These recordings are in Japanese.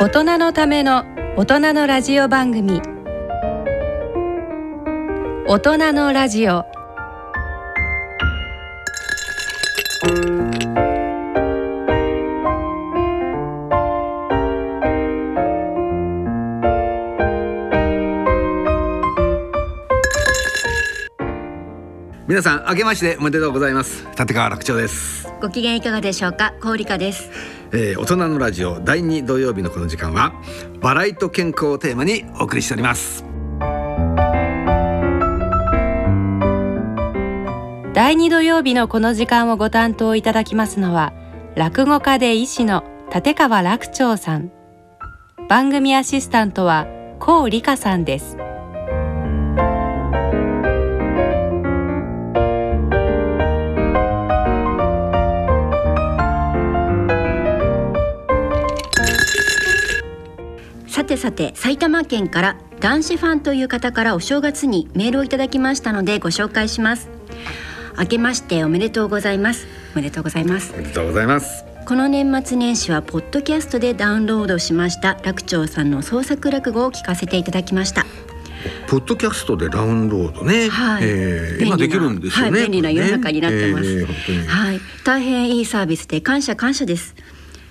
大人のための大人のラジオ番組。大人のラジオ。皆さん明けましておめでとうございます。立川楽長です、ご機嫌いかがでしょうか？氷香ですえー、大人のラジオ第2土曜日のこの時間は笑いと健康をテーマにお送りしております。第2土曜日のこの時間をご担当いただきますのは落語家で医師の立川楽長さん。番組アシスタントは高理香さんです。さて埼玉県から男子ファンという方からお正月にメールをいただきましたのでご紹介します。明けましておめでとうございます。おめでとうございます。おめでとうございます。この年末年始はポッドキャストでダウンロードしました。楽長さんの創作落語を聞かせていただきました。ポッドキャストでダウンロードね、はい。えー今できるんですよね、はい、便利な世の中になってます、えーはい、大変いいサービスで感謝感謝です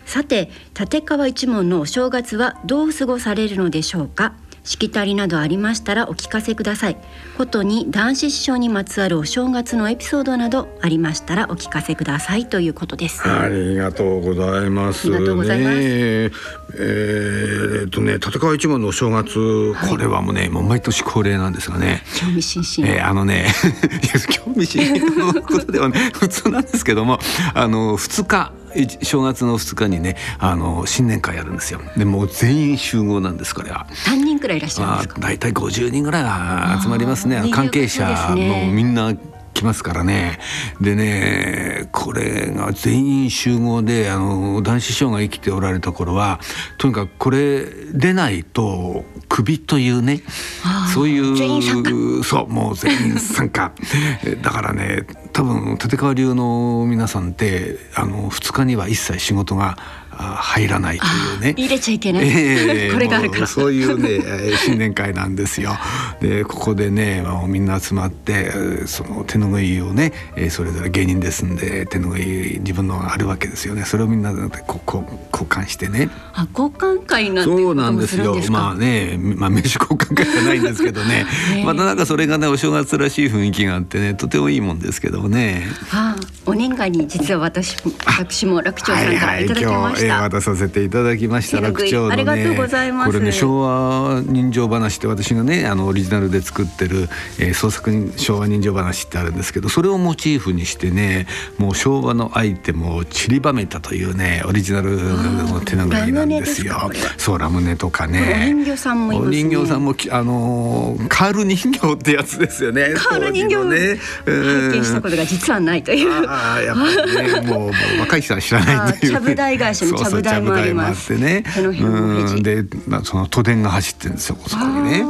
さて立川一門のお正月はどう過ごされるのでしょうか？しきたりなどありましたらお聞かせください。ことに男子師匠にまつわるお正月のエピソードなどありましたらお聞かせくださいということです。ありがとうございます。ありがとうございます。ねえ。ーっとね、立川一門のお正月、これはもうね、もう毎年恒例なんですがね。興味津々、えーあのね いや興味津々のことではね普通なんですけどもあの2日い正月の2日にねあの新年会やるんですよ。でもう全員集合なんですこれは。何人くらいいらっしゃるんまあですか？大体50人ぐらいが集まりますね。関係者賑やかそうですね。もみんな来ますからね。でねこれが全員集合であの男子師匠が生きておられた頃はとにかくこれ出ないとクビというねそういう全員参加。そうもう全員参加。え だからね多分立川流の皆さんってあの2日には一切仕事があ入らないというね入れちゃいけない、ええ これがあるからそういうねえー新年会なんですよ。でここでねもうみんな集まってえーその手ぬぐいをね、えーそれぞれ芸人ですんで手ぬぐい自分のがあるわけですよね。それをみんなでこうこう交換してね。あ交換会なんていそうなんですよまあねまあ名刺交換会じゃないんですけどね ねまたなんかそれがねお正月らしい雰囲気があってねとてもいいもんですけどもね。ああ、お年賀に実は私も私も楽長さんからいただきました。えー渡させていただきました。楽長のねありがとうございます。これね昭和人情話って私がねあのオリジナルで作ってる、えー創作人昭和人情話ってあるんですけどそれをモチーフにしてねもう昭和のアイテムを散りばめたというねオリジナルの手ぬぐいなんですよ。そうラムネとかね。お人形さんもいますね。お人形さんもきあのーカール人形ってやつですよねカール人形。ね。拝見したことが実はないという。ああやっぱりねもうもう若い人は知らないという、ちゃぶ台返しのそうそうちゃぶ台もあってね。うん。で、まあ、その都電が走ってるんですよそこにね、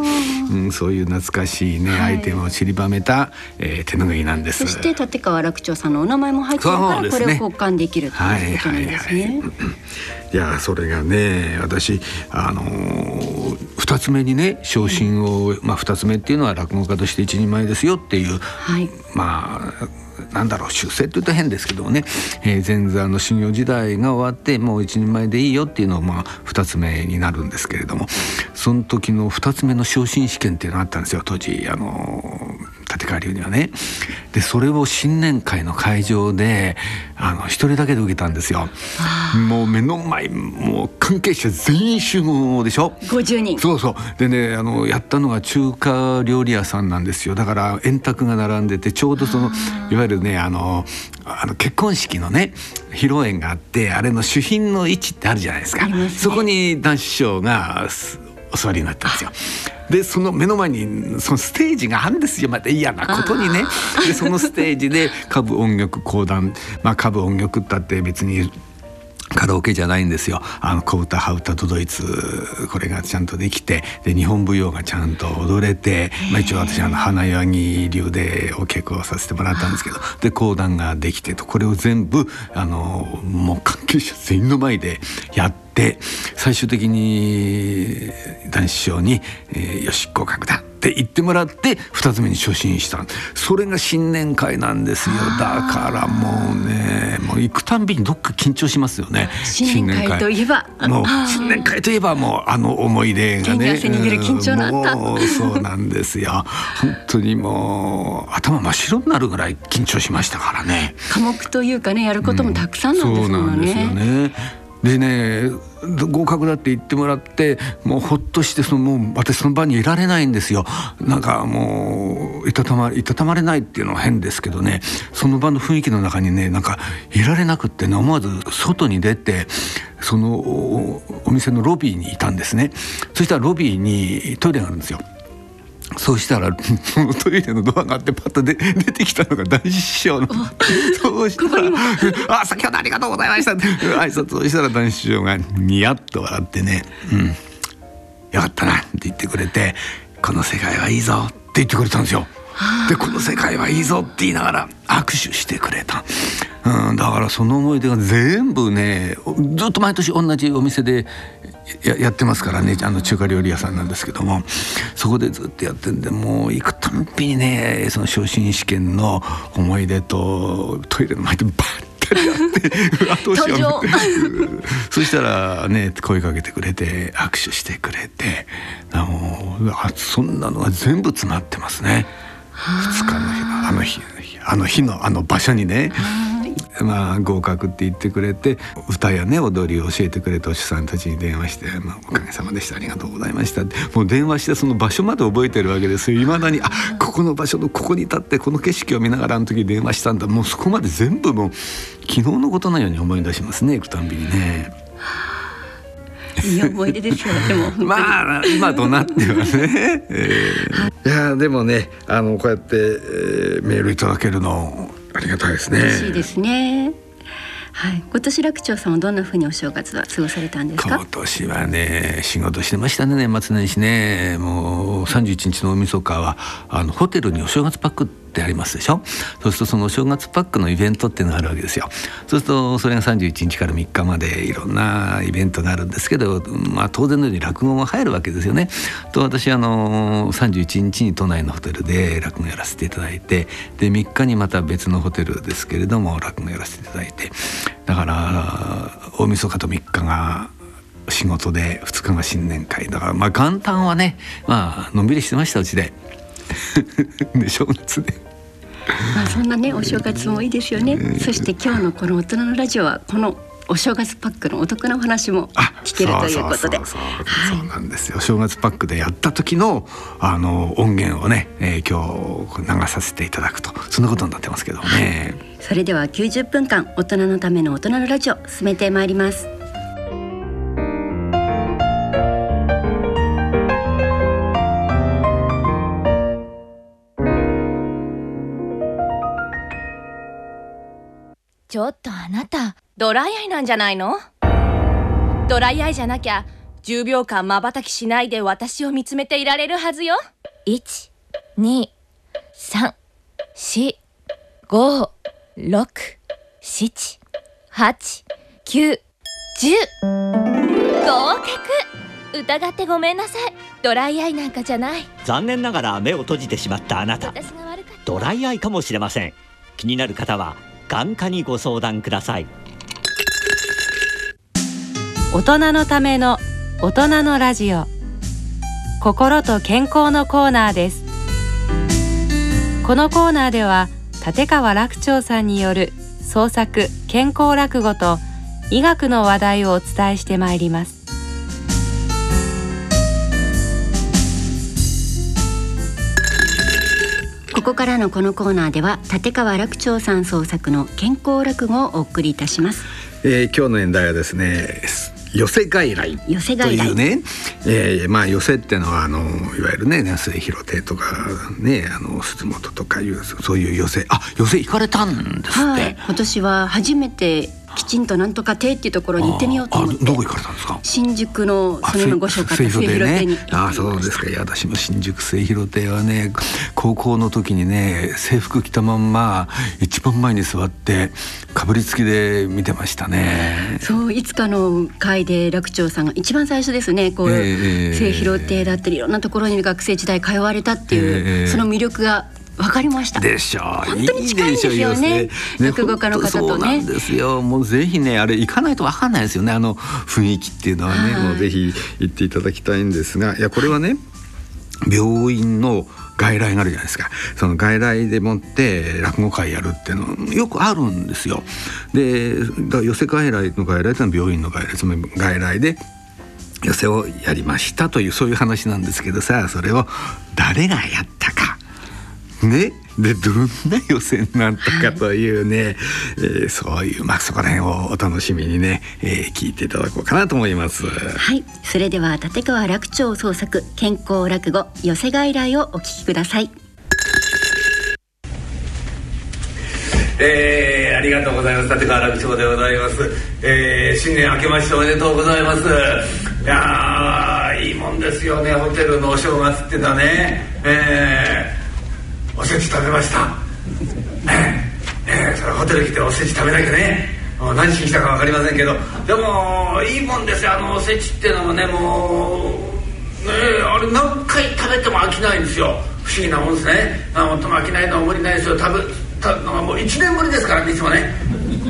うん、そういう懐かしいね、はい。アイテムを散りばめた、えー、手ぬぐいなんです。そして立川楽長さんのお名前も入ってるから、これを交換できるということなんですね。いやそれがね私あのー二つ目にね昇進を、まあ二つ目っていうのは落語家として一人前ですよっていう、はい。まあなんだろう修正って言うと変ですけどもね、えー前座の修行時代が終わってもう一人前でいいよっていうのはまあ2つ目になるんですけれどもその時の2つ目の昇進試験っていうのがあったんですよ。当時あの立川流にはね。でそれを新年会の会場であの一人だけで受けたんですよ。もう目の前もう関係者全員集合でしょ。50人。そうそう。でねあのやったのが中華料理屋さんなんですよ。だから円卓が並んでてちょうどそのいわゆるねあのあの結婚式のね披露宴があってあれの主賓の位置ってあるじゃないですか。すね。そこに男子師匠がすお座りになったんですよ。でその目の前にそのステージがあるんですよ。また嫌なことにね。でそのステージで歌舞音楽講談。まあ歌舞音楽ったって別にカラオケじゃないんですよ。あの小唄羽歌都々逸これがちゃんとできて。で日本舞踊がちゃんと踊れて、まあ、一応私あの花柳流でお稽古をさせてもらったんですけど。で講談ができてと。これを全部あのもう関係者全員の前でやって。て最終的に男子師匠に、えー、よし合格だって言ってもらって2つ目に初心した。それが新年会なんですよ。だからもうねもう行くたんびにどっか緊張しますよね。新年会といえば。もう新年会といえばもうあの思い出がねもうそうなんですよ。本当にもう頭真っ白になるぐらい緊張しましたからね。科目というかねやることもたくさんなんですもんね、うん、そうなんですよねでね合格だって言ってもらってもうほっとしてそのもう私その場にいられないんですよ。なんかもういたたまいたたまれないっていうのは変ですけどね。その場の雰囲気の中にねなんかいられなくってね思わず外に出てそのお店のロビーにいたんですね。そしたらロビーにトイレがあるんですよ。そうしたらその トイレのドアがあってパッと出出てきたのが大師匠の。そうしたら「あ先ほどありがとうございました」って挨拶をしたら大師匠がニヤッと笑ってね「うん。よかったな」って言ってくれて「この世界はいいぞ」って言ってくれたんですよ。でこの世界はいいぞって言いながら握手してくれた。うん、だからその思い出が全部ねずっと毎年同じお店でややってますからねあの中華料理屋さんなんですけどもそこでずっとやってんでもう行くたんびにねその昇進試験の思い出とトイレの前でバッてやって 後押しをそしたらね声かけてくれて握手してくれてあのそんなのが全部詰まってますね2日の日のあの日あの日のあの場所にね。まあ、合格って言ってくれて歌やね踊りを教えてくれたお師さんたちに電話して「まあ、おかげさまでしたありがとうございました」って。もう電話してその場所まで覚えてるわけですよ。いまだに「あここの場所のここに立ってこの景色を見ながらあの時電話したんだ」もうそこまで全部もう昨日のことのように思い出しますね行くたんびにね。いい思い出ですよでも。まあ今となってはね、えー、いやでもねあのこうやって、えー、メールいただけるのありがたいですね。嬉しいですね。はい、今年楽長さんはどんなふうにお正月は過ごされたんですか？今年はね仕事してましたね年末年始ね。もう31日の大晦日はあのホテルにお正月パックってありますでしょ？そうするとその正月パックのイベントっていうのがあるわけですよ。そうするとそれが31日から3日までいろんなイベントがあるんですけど、まあ、当然のように落語も入るわけですよね。と私あの31日に都内のホテルで落語やらせていただいてで3日にまた別のホテルですけれども落語やらせていただいて。だから大晦日と3日が仕事で2日が新年会。だからまあ元旦はねまあのんびりしてましたうちで。で正月で。まあそんなねお正月もいいですよね。そして今日のこの大人のラジオはこのお正月パックのお得なお話も聞けるということで、そうなんですよ。お正月パックでやった時のあの音源をね、えー、今日流させていただくとそんなことになってますけどね。それでは90分間大人のための大人のラジオ進めてまいります。ドライアイなんじゃないの？ドライアイじゃなきゃ10秒間まばたきしないで私を見つめていられるはずよ。1 2 3 4 5 6 7 8 9 10合格。疑ってごめんなさい。ドライアイなんかじゃない。残念ながら目を閉じてしまったあなた。ドライアイかもしれません。気になる方は眼科にご相談ください大人のための大人のラジオ。心と健康のコーナーです。このコーナーでは立川楽長さんによる創作健康落語と医学の話題をお伝えしてまいります。ここからのこのコーナーでは立川楽長さん創作の健康落語をお送りいたします、えー、今日の演題はですね寄せ外来というね、えー、まあ寄せっていうのはあのいわゆるね末広亭とかねあの鈴本とかいうそういう寄せ。あ寄せ行かれたんですって、はい、今年は初めてきちんとなんとか亭っていうところに行ってみようと思って。どこ行かれたんですか？新宿のその今ご紹介末広亭に。あそうですか。いや私も新宿末広亭はね高校の時にね制服着たまんま一番前に座ってかぶりつきで見てましたね。そういつかの会で楽長さんが一番最初ですね。こう、えー、末広亭だったりいろんなところに学生時代通われたっていう、えー、その魅力がわかりました。でしょう。本当に近いんですよね。落語家の方とね。そうなんですよ。もうぜひねあれ行かないとわかんないですよね。あの雰囲気っていうのはね、もうぜひ行っていただきたいんですが、いやこれはね病院の外来があるじゃないですかその外来でもって落語会やるっていうのよくあるんですよ。で寄せ外来の外来ってのは病院の外来つまり外来で寄せをやりましたというそういう話なんですけどさそれを誰がやったかね。でどんな予選なんだかというね、えー、そういうまあそこら辺をお楽しみにね、えー、聞いていただこうかなと思います。はい。それでは立川楽長創作健康落語寄せ外来をお聞きください。えー、ありがとうございます。立川楽長でございます、えー、新年明けましておめでとうございます。いやいいもんですよね。ホテルのお正月ってだね。えーおせち食べました。ねえそれホテル来ておせち食べなきゃね。何しに来たか分かりませんけどでもいいもんですよあのおせちっていうのもねもうねえあれ何回食べても飽きないんですよ。不思議なもんですね。あもっとも飽きないのは無理ないですよ。食べたのはもう1年ぶりですからねいつもね。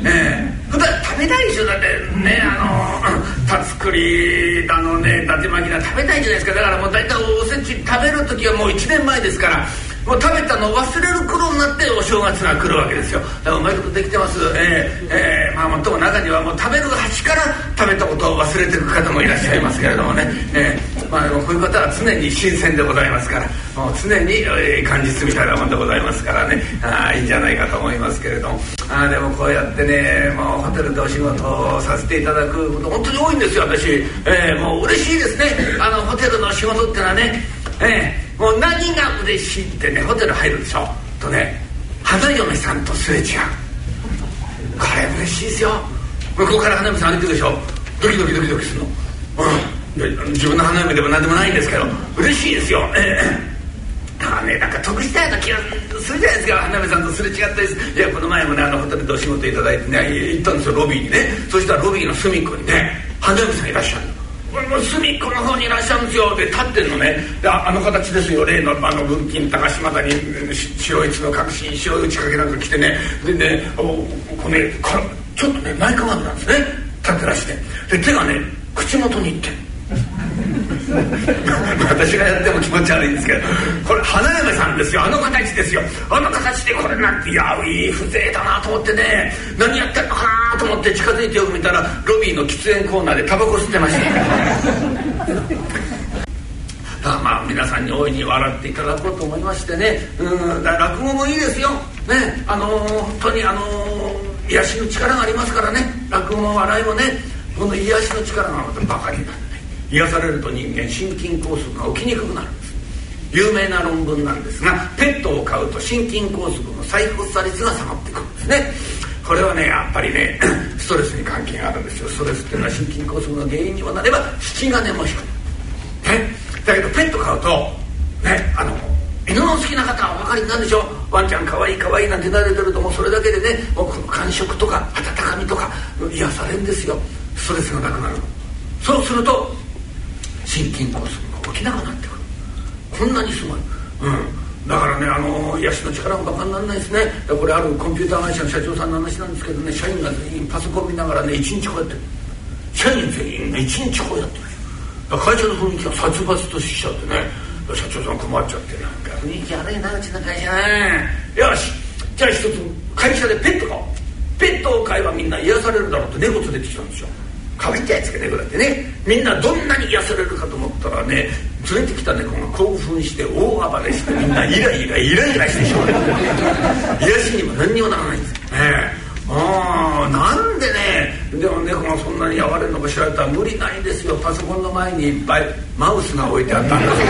ええ普段食べないでしょ。だってねあの たつくりだのね伊達巻きだ食べないじゃないですか。だからもう大体おせち食べる時はもう1年前ですからもう食べたの忘れる頃になってお正月が来るわけですよ。だからうまいことできてます。えー、えー、まあもっとも中にはもう食べる端から食べたことを忘れていく方もいらっしゃいますけれどもね、えー、まあこういう方は常に新鮮でございますから。もう常に、えー、感実みたいなもんでございますからね。あいいんじゃないかと思いますけれども。あでもこうやってねもうホテルでお仕事をさせていただくこと本当に多いんですよ私、えー、もう嬉しいですね。あのホテルの仕事っていうのはねええ。もう何が嬉しいってねホテル入るでしょ？とね花嫁さんとすれ違う。これ嬉しいですよ。向こうから花嫁さん歩いてるでしょ？ドキドキドキドキするの。うん。自分の花嫁でも何でもないんですけど嬉しいですよ。ええ。あね、なんか得したような気がするじゃないですか。花嫁さんとすれ違ったりいやこの前もねあのホテルでお仕事いただいてね行ったんですよロビーにね。そしたらロビーの隅っこにね花嫁さんいらっしゃるの。隅っこの方にいらっしゃるんですよで立ってんのね。であの形ですよ。例のあの文金高島田に白い角隠し白い打ち掛けなんか来てね。でねこうねちょっとね前かがみなんですね。立ってらして。で手がね口元にいって私がやっても気持ち悪いんですけどこれ花嫁さんですよ。あの形ですよ。あの形でこれなんていやいい風情だなと思ってね。何やってんのかなと思って近づいてよく見たらロビーの喫煙コーナーでタバコ吸ってました。まあ皆さんに大いに笑っていただこうと思いましてね。うんだ落語もいいですよ。ねあのー、本当にあのー、癒しの力がありますからね。落語も笑いもねこの癒しの力がまたバカになる。癒されると人間心筋梗塞が起きにくくなるんです。有名な論文なんですがペットを飼うと心筋梗塞の再発作率が下がってくるんですね。これはねやっぱりね ストレスに関係があるんですよ。ストレスっていうのは心筋梗塞の原因にもなれば引き金も引く、ね、だけどペット飼うとねあの犬の好きな方はお分かりになるでしょワンちゃんかわいいかわいいなんて慣れてるともうそれだけでねもうこの感触とか温かみとか癒されるんですよ。ストレスがなくなるそうすると心筋梗塞が起きなくなってくる。こんなにすごい、うん、だからねあの癒しの力もバカにならないですね。これあるコンピューター会社の社長さんの話なんですけどね社員が全員パソコン見ながらね一日こうやって。る社員全員ね一日こうやって。る会社の雰囲気が殺伐としちゃってね。社長さん困っちゃってなんか雰囲気悪いなうちの会社よし。じゃあ一つ会社でペット飼おう。ペットを飼えばみんな癒されるだろうって猫連れてきたんですよ。可愛いじゃないですか猫だってねみんなどんなに癒されるかと思ったらね連れてきた猫が興奮して大暴れしてみんなイライライライラしてしまう。癒しにも何にもならないんです。よねああなんでね。でも猫がそんなに哀れるのか知られたら無理ないですよ。パソコンの前にいっぱいマウスが置いてあったんです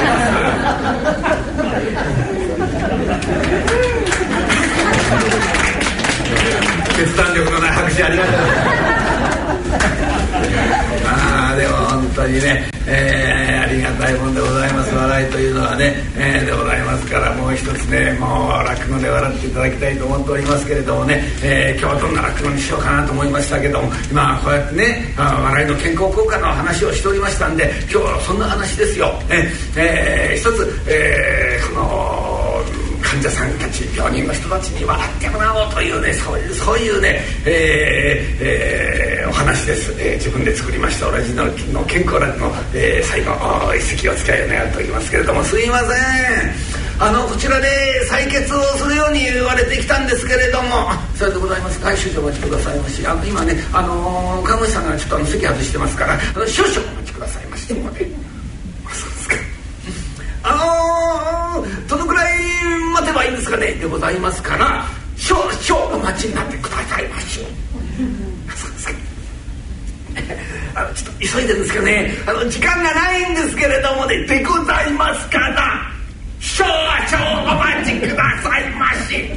決断力のない拍手ありがとう。ございますにね、えー、ありがたいもんでございます笑いというのはね、えー、でございますからもう一つねもう落語で笑っていただきたいと思っておりますけれどもね、えー、今日はどんな落語にしようかなと思いましたけども今こうやってね笑いの健康効果の話をしておりましたんで今日はそんな話ですよ。ええー、一つ、えー、この患者さんたち病人の人たちに笑ってもらおうというねそういうそういうね、えーえー、お話です、えー、自分で作りました。オリジナルの健康楽の、えー、最後一席お使いを願っておりますけれども。すいません。あのこちらで採血をするように言われてきたんですけれども。それでございます。はい少々お待ちくださいまし。あの今ねあの看護師さんがちょっとあの席外してますからあの少々お待ちくださいまし。てもねあのー、どのくらい待てばいいんですかねでございますから少々お待ちになってくださいましょう。あのちょっと急いでるんですけどね。あの時間がないんですけれどもねでございますから少々お待ちくださいまし。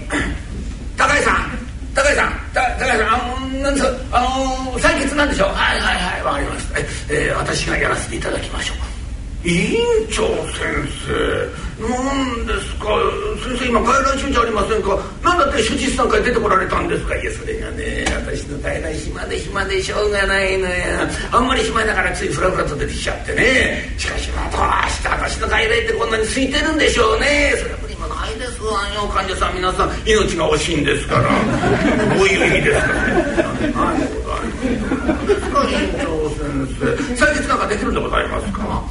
高井さん高井さん高井さんあのなんですあの採血なんでしょう？はいはいはいわかりました。え、えー、私がやらせていただきましょう。委員長先生。何ですか？先生今外来種じゃありませんか？何だって手術さんから出てこられたんですか？いやそれがね私の外来暇で暇でしょうがないのよ。あんまり暇だからついフラフラと出てきちゃってね。しかしまあどうして私の外来ってこんなに空いてるんでしょうね。それは無理もないですわよ患者さん。皆さん命が惜しいんですから。どういう意味ですかね何でございますか？委員長先生。採血なんかできるんでございますか？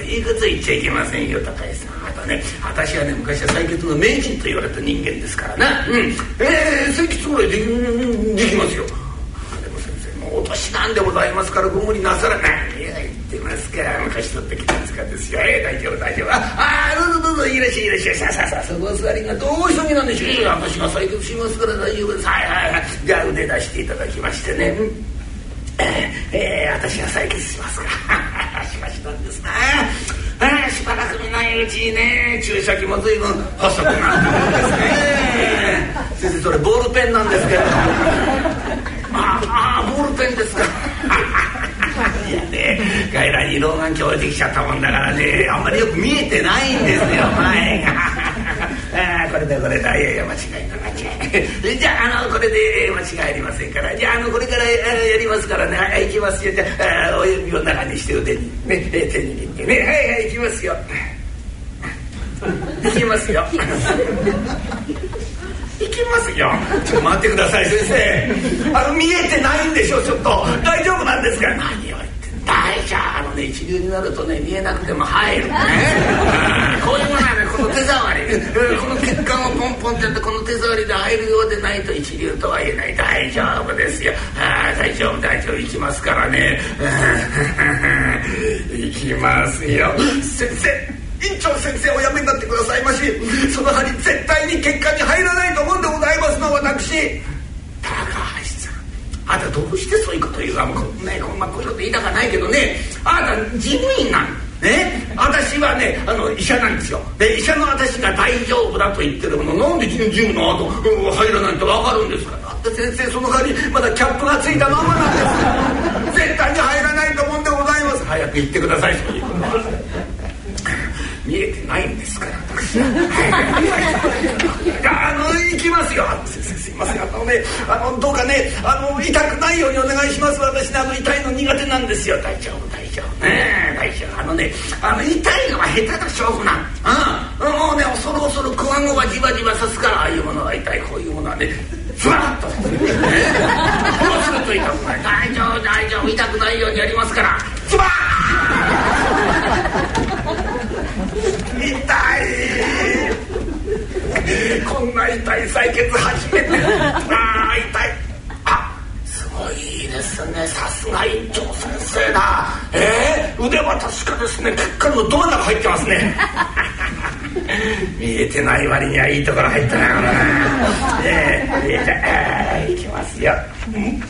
いうこと言っちゃいけませんよ高橋さん。あとね私はね昔は採血の名人と言われた人間ですからな。うん。えー、採血ぐらいでできますよ。でも先生もうお年なんでございますからご無理なさらない。いや言ってますか昔取ってきたんですかですよ。えー、大丈夫大丈夫。ああどうぞどうぞいらっしゃいいらっしゃい。さあさあさあそこお座りがどうしたなんでしょう。私が採血しますから大丈夫です。はいはいはい。じゃあ腕出していただきましてね、うん。えー、私が採血しますからしかしなんですね。あしばらく見ないうちにね注射器も随分細くなってるんですね。先生それボールペンなんですけど。ああボールペンですか。いやね外来に老眼鏡置いてきちゃったもんだからねあんまりよく見えてないんですよ前があこれだこれだ。いやいや間違いな じゃああのこれで間違いありませんから。じゃああのこれからやりますからね。はい行きますよ。じゃあ親指を中にして腕にね手に握ってね。はいはい行きますよ。行きますよ。行きますよ。ちょっと待ってください先生。あの見えてないんでしょちょっと。大丈夫なんですか？何を大丈夫。あのね一流になるとね見えなくても入るね。こういうものはねこの手触り。この血管をポンポンってやってこの手触りで入るようでないと一流とは言えない。大丈夫ですよ。あ大丈夫大丈夫行きますからね。行きますよ。先生院長先生おやめになってくださいまし。その針絶対に血管に入らないと思うんでございますの私あなたどうしてそういうこと言うかもう、ね、まあ、こういうこと言いたかないけどね。あなた事務員なの。ね、私はねあの医者なんですよ。で医者の私が大丈夫だと言ってるもの。なんでジムの後入らないと分かるんですか？だって先生その代わりまだキャップがついたままなんです。絶対に入らないと思うんでございます。早く言ってくださいそういうことは。見えてないんですから。私 はあの行きますよ。先生すいません。あのねあのどうかねあの痛くないようにお願いします。私ねあの痛いの苦手なんですよ。大丈夫大丈夫。ね大丈夫。あのねあの痛いのは下手な勝負なん。うん。もうね恐る恐るクワゴはじわじわさすからああいうものは痛い。こういうものはねふわっと。させるねこうすると痛くない大丈夫大丈夫。痛くないようにやりますから。ズバー痛いこんな痛い採血初めてああ痛い。あすごいですね。さすが院長先生だ。えー、腕は確かですね。血管のど真ん中入ってますね。見えてない割にはいいところ入ったなえー、えー、じゃあ、え、いきますよ。うん？うん？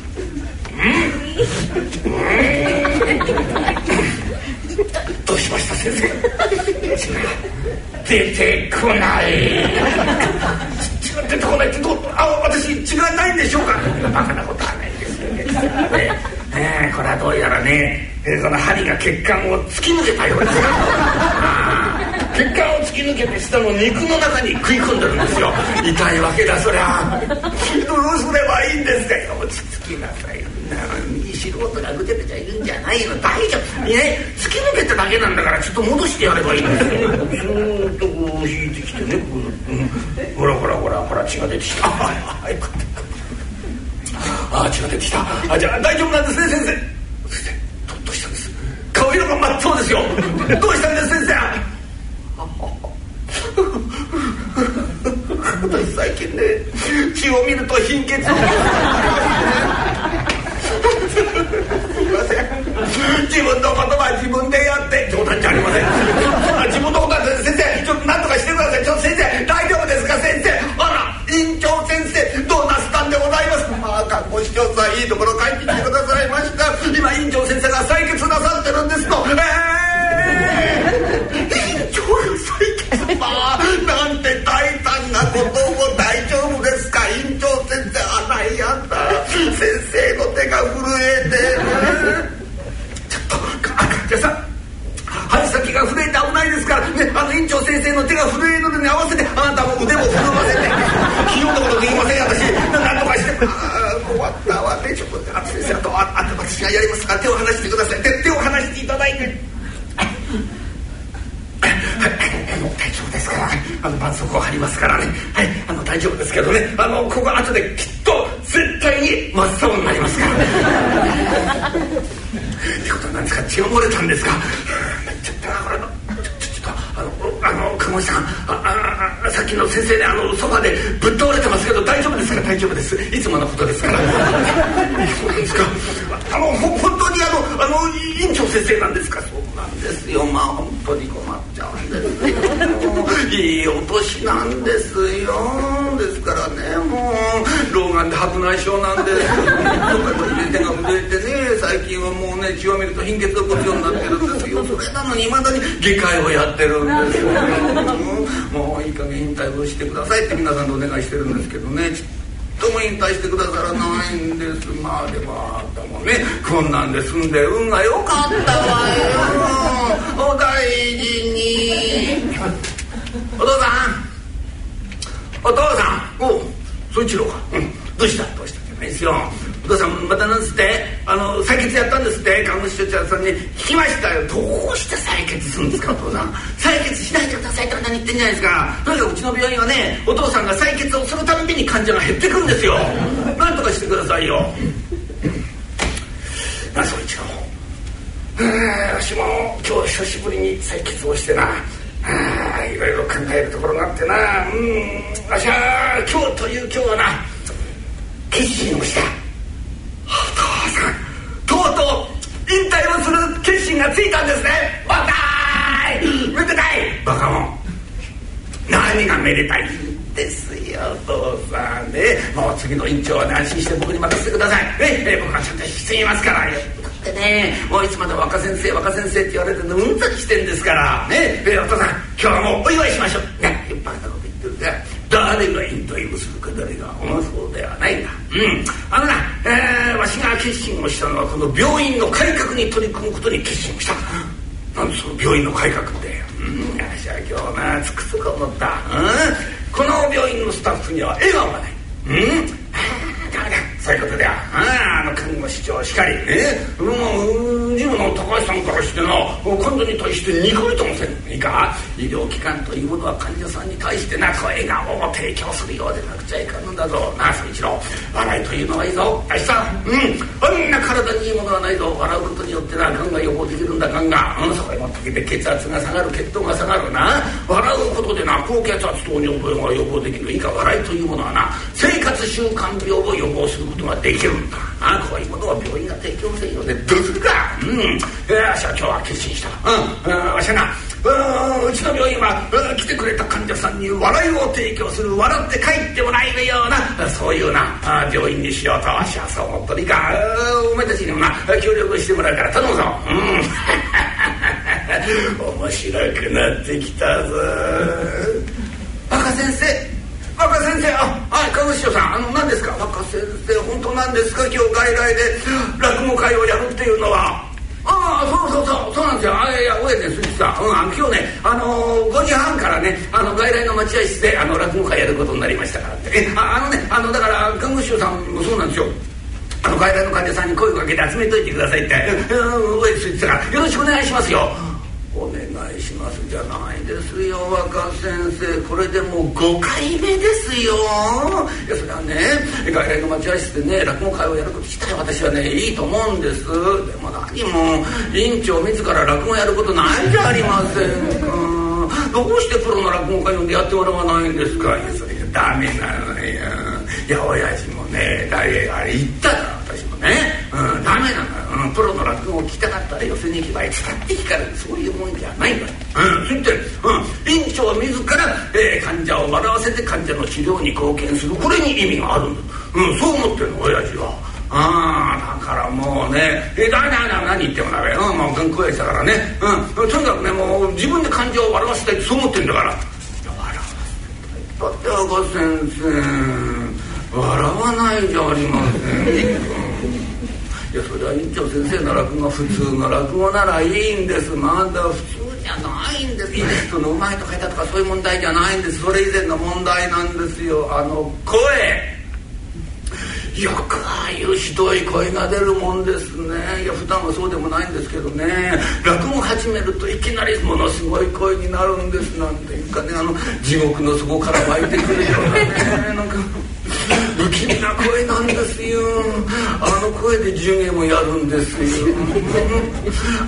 どうしました先生。出てこない。出てこないってどあ私違いないんでしょうか。バカなことはないですよね、えー、これはどうやらね、えー、この針が血管を突き抜けたようです。血管を突き抜けて下の肉の中に食い込んでるんですよ。痛いわけだそりゃ。どうすればいいんですか落ち着きなさい。素人がぐちゃぐちゃいるんじゃないの大丈夫。ね。突き抜けただけなんだからちょっと戻してやればいいんですよ。スーッとこう引いてきてねこう、うん、ほらほらほらほら血が出てきたあよかったあ血が出てきたあじゃあ大丈夫なん。ですね先生先生どどうしたん。です顔色が真っ青ですよどうしたん。です先生私最近ね血を見ると貧血をすみません。自分のことは自分でやって冗談じゃありません。自分のことは先生ちょっと何とかしてください。ちょっと先生大丈夫ですか先生あら院長先生どうなすったんでございます。まあ看護師長さんいいところ帰ってきてくださいました。今院長先生がちょっと赤ちゃんさん針先が震えて危ないですからねあの院長先生の手が震えるのに合わせてあなたも腕も震わせて費用のことできません私何とかしてああ困ったわねちょっとあ先生あとああ私がやりますから手を離してください手手を離していただいて。大丈夫ですからあの絆創膏貼りますからねはいあの大丈夫ですけどねあのここ後できっに真っ青になりますから。ってことなんですか？血が漏れたんですか？ちょっとこれちょっとあのあの鴨さんああさっきの先生ねあのソファでぶっ倒れてますけど大丈夫ですか？大丈夫です。いつものことですから。そうなんですか？あのほ本当にあのあの院長先生なんですか？そうなんですよ。まあ本当に困っちゃうんですいいお年なんですよ。ですからねもう老眼で白内障なんです。入れ手が震えてね最近はもうね血を見ると貧血が起こすようになってるんですよ。それなのにいまだに外科医をやってるんですよ。もういい加減引退をしてくださいって皆さんとお願いしてるんですけどね。ちっとも引退してくださらないんです。まあでもあなたもね。こんなんで住んで運が良かったわよ。お大事に。お父さん。お父さん。おうそ一郎か、うん、どうした？どうした？じゃないですよお父さんまたなんつってあの採血やったんですって？看護師長さんに。聞きましたよ。どうして採血するんですか？お父さん。採血しないでくださいって何言ってんじゃないですか。とにかくうちの病院はねお父さんが採血をするたびに患者が減ってくんですよ。なんとかしてくださいよ。なあそ一郎。わしも今日久しぶりに採血をしてな。あいろいろ考えるところがあってな。うん。わしは今日という今日はな決心をした。お父さんとうとう引退をする決心がついたんですね。わったい。めでたい。バカモン。何がめでたいですよお父さん。ねもう次の院長は、安心して僕に任せてください。ね、え僕はちゃんとしていますから。よってねもういつまで若先生若先生って言われてるのうんざりしてんですからねえお父さん今日はもうお祝いしましょう。ねバカなこと言ってるか誰が引退をするか誰が思そうではないんだうん。あのな、えー、わしが決心をしたのはこの病院の改革に取り組むことに決心をした。なんでその病院の改革って。うん。私は今日なつくづく思った、うん、この病院のスタッフには笑顔がない。うん。そういうことではああの看護師長しかり。ねもうジムの高橋さんからしてな患者に対してニコリともせん。いいか？医療機関というものは患者さんに対してな笑顔を提供するようでなくちゃいかんのだぞ。なあ総一郎笑いというのはいいぞ。あさん。うん。あんな体にいいものはないぞ。笑うことによってながんが予防できるんだ。がんが、うん、そこへ持ってきて血圧が下がる血糖が下がるな。笑うことでな高血圧糖尿病が予防できる。いいか？笑いというものはな生活習慣病を予防することができるんだあこういうものは病院が提供せんようでどうするか。うん。わし今日は決心した。うん。わしはな。うちの病院は来てくれた患者さんに笑いを提供する笑って帰ってもらえるようなそういうな病院にしようとわしはそう思っとるかお前たちにもな協力してもらうから頼むぞ。うん。面白くなってきたぞ。若先生。若先生あはい川口師匠さんあの何ですか？若先生本当なんですか？今日外来で落語会をやるっていうのは。ああそうそうそうそうなんですよ。あいや大江ですさん、うん、あの今日ねあのー、5時半からねあの外来の待合室であの落語会やることになりましたからって。えああのねあのだから看護師さんもそうなんですよ。あの外来の患者さんに声をかけて集めといてくださいって「うん大江です」から「よろしくお願いしますよ」お願いしますじゃないですよ若先生。これでもう5回目ですよ。いやそれはね外来の待合室でね落語会をやること自体私はねいいと思うんです。でも何も院長自ら落語やることないじゃありませんか。どうしてプロの落語家呼んでやってもらわないんですか。いやそれがダメなのよ。いや親父もねあれ言っただろ私。ね、うん、ダメなのよ、うん、プロの落語を聞きたかったら寄せに行けばいつだって光る。そういうもんじゃないんだ、うん、そして、うん、院長自ら、えー、患者を笑わせて患者の治療に貢献する。これに意味があるんだ、うん、そう思ってるの親父は。ああだからもうね。えだめだだ何言ってもダメ。うんもう頑固やしたからね。うんとにかくねもう自分で患者を笑わせたいってそう思ってんだから。笑わせたいだって赤先生。笑わないじゃありません。かやそれは院長先生の落語が普通の落語ならいいんです。まだ普通じゃないんです。そのうまいとか下手とかそういう問題じゃないんです。それ以前の問題なんですよ。あの声。よくああいうひどい声が出るもんですね。いや普段はそうでもないんですけどね。落語始めるといきなりものすごい声になるんですなんていうかね。あの地獄の底から湧いてくるようなね。なんか不気味な声なんですよ。あの声で授業もやるんですよ。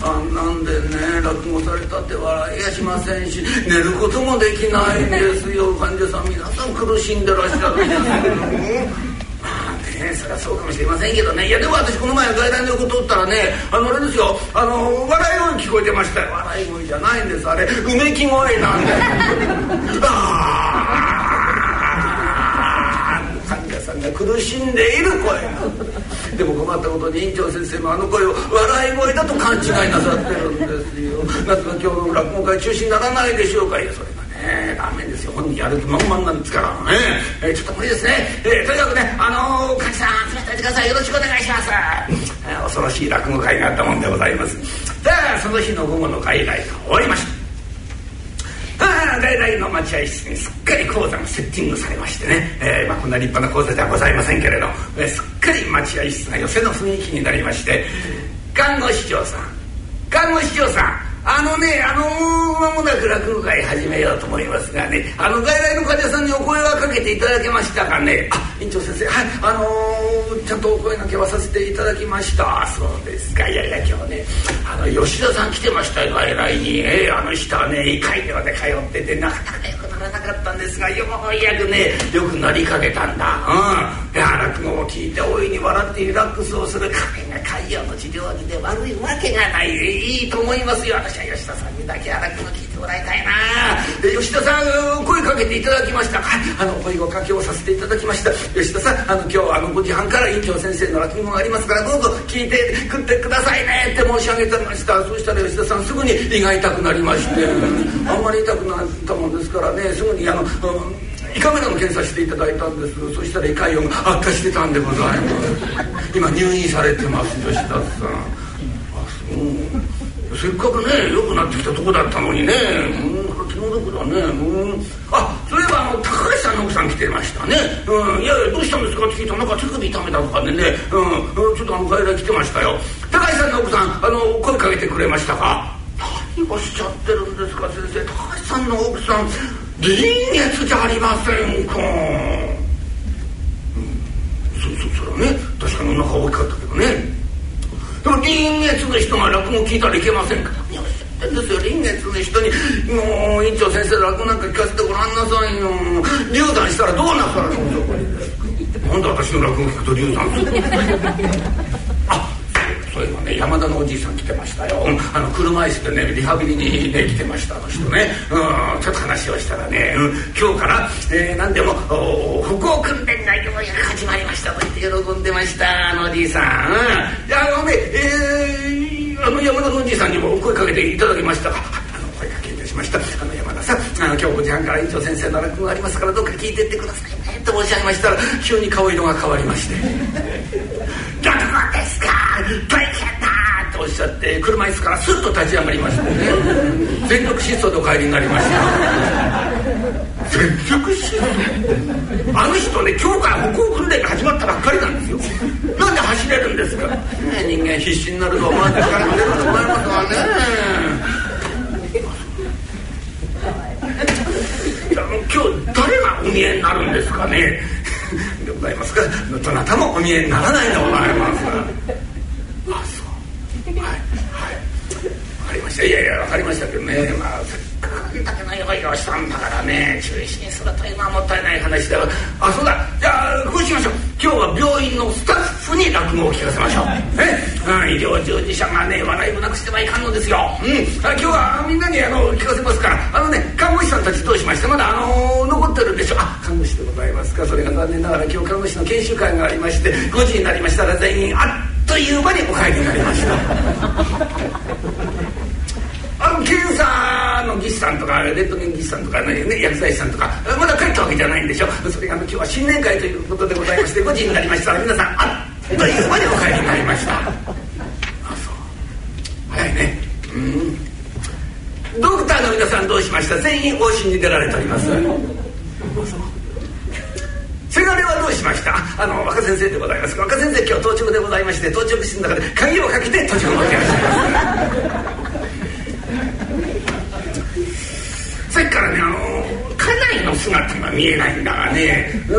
あんなんでね落語されたって笑いやしませんし寝ることもできないんですよ。患者さん皆さん苦しんでらっしゃるんですけどねそりゃそうかもしれませんけどね。いやでも私この前外来の横通ったらねあのあれですよ。あの笑い声聞こえてましたよ。笑い声じゃないんですあれ。うめき声なんでああが苦しんでいる声でも困ったことに院長先生もあの声を笑い声だと勘違いなさってるんですよ。夏の今日の落語会中止にならないでしょうか。いやそれがねダメですよ。本人やる気満々なんですから。ね、え、ちょっと無理ですね、えー、とにかくねあのー、柿さん集めておいてください。よろしくお願いします、え、恐ろしい落語会があったもんでございます。さあその日の午後の会来が終わりました。外来の待合室にすっかり講座がセッティングされましてね、えーまあ、こんな立派な講座ではございませんけれど、えー、すっかり待合室が寄せの雰囲気になりまして。看護師長さん。看護師長さん。あのねあの間もなく落語会始めようと思いますがね。あの外来の患者さんにお声はかけていただけましたかね。あ院長先生。はい。あの、ちゃんとお声がけはさせていただきました。そうですか。いやいや今日ねあの吉田さん来てましたよ外来に。えー、あの人はね胃潰瘍で通っててなかなかよくならなかったんですがようやくねよくなりかけたんだ。うん。いや落語を聞いて大いに笑ってリラックスをする。彼が潰瘍の治療にで悪いわけがない。いいと思いますよ。私は吉田さんにだけ荒くの聞いてもらいたいな。吉田さん声かけていただきました。かあの声をかけをさせていただきました。吉田さんあの今日あの5時半から院長先生の落語がありますからどうぞ聞いてくってくださいねって申し上げてました。そしたら吉田さんすぐに胃が痛くなりまして。あんまり痛くなったもんですからね。すぐにあの、うん胃カメラの検査していただいたんです。そしたら胃潰瘍が悪化してたんでございます。今入院されてます吉田さん。あそう。せっかくね良くなってきたとこだったのにね。うん気の毒だね。うん。あそういえばあの高橋さんの奥さん来てましたね。うん。いやいやどうしたんですか？って聞いたらなんか手首痛めたとかでね。うん。ちょっとあの外来来てましたよ。高橋さんの奥さんあの声かけてくれましたか？何をしちゃってるんですか先生。高橋さんの奥さん臨月じゃありませんか、うん、そうそうそれはね確かにお腹大きかったけどね。でも臨月の人が落語聞いたらいけませんか？いやってんですよ臨月の人に。もう院長先生落語なんか聞かせてごらんなさいよ。流産したらどうなさるの？なんで私の落語聞くと流産するそういえばね山田のおじいさん来てましたよ、うん、あの車椅子でねリハビリに、ね、来てましたあの人ね、うん、ちょっと話をしたらね、うん、今日から、えー、何でも歩行訓練が始まりました。と言って喜んでましたあのおじいさん、うん、あのね、えー、あの山田のおじいさんにも声かけていただきました。かあの声かけいたしました。あの山田さん。あの今日5時半から院長先生の落語がありますからどうか聞いてってくださいね。って申し上げましたら急に顔色が変わりまして「落語ですか？大変だ!」っておっしゃって車椅子からスッと立ち上がりましてね。全力疾走でお帰りになりました。全力疾走？あの人ね今日から歩行訓練が始まったばっかりなんですよ。なんで走れるんですか、ね、人間必死になると思われてから出ると思いますわね。今日誰がお見えになるんですかね？でございますか？どなたもお見えにならないでございますそうはいはいわかりましたいやいやわかりましたけどね。まあせっかくあんだけの用意をしたんだからね。中止にするというのはもったいない話だよあそうだ。じゃあこうしましょう。今日は病院のスタッフに落語を聞かせましょう。え、うん、医療従事者がね笑いもなくしてはいかんのですよ、うん、あ今日はみんなにあの聞かせますから。あのね看護師さんたちどうしましてまだあの残ってるんでしょ？うあ看護師でございますか。それが残念ながら今日看護師の研修会がありまして5時になりましたら全員あっという間にお帰りになりました。あの検査の技師さんとかレントゲン技師さんとかね薬剤師さんとかまだ帰ったわけじゃないんでしょ。それがあの今日は新年会ということでございまして5時になりました。ら皆さんあっという間にお帰りになりました。あそう。早いね。うん。ドクターの皆さんどうしました？全員往診に出られております。せがれはどうしました？あの若先生でございます。若先生今日到着でございまして到着室の中で鍵をかけて途中までいらっしゃいますさっきからねあの家内の姿が見えないんだがねう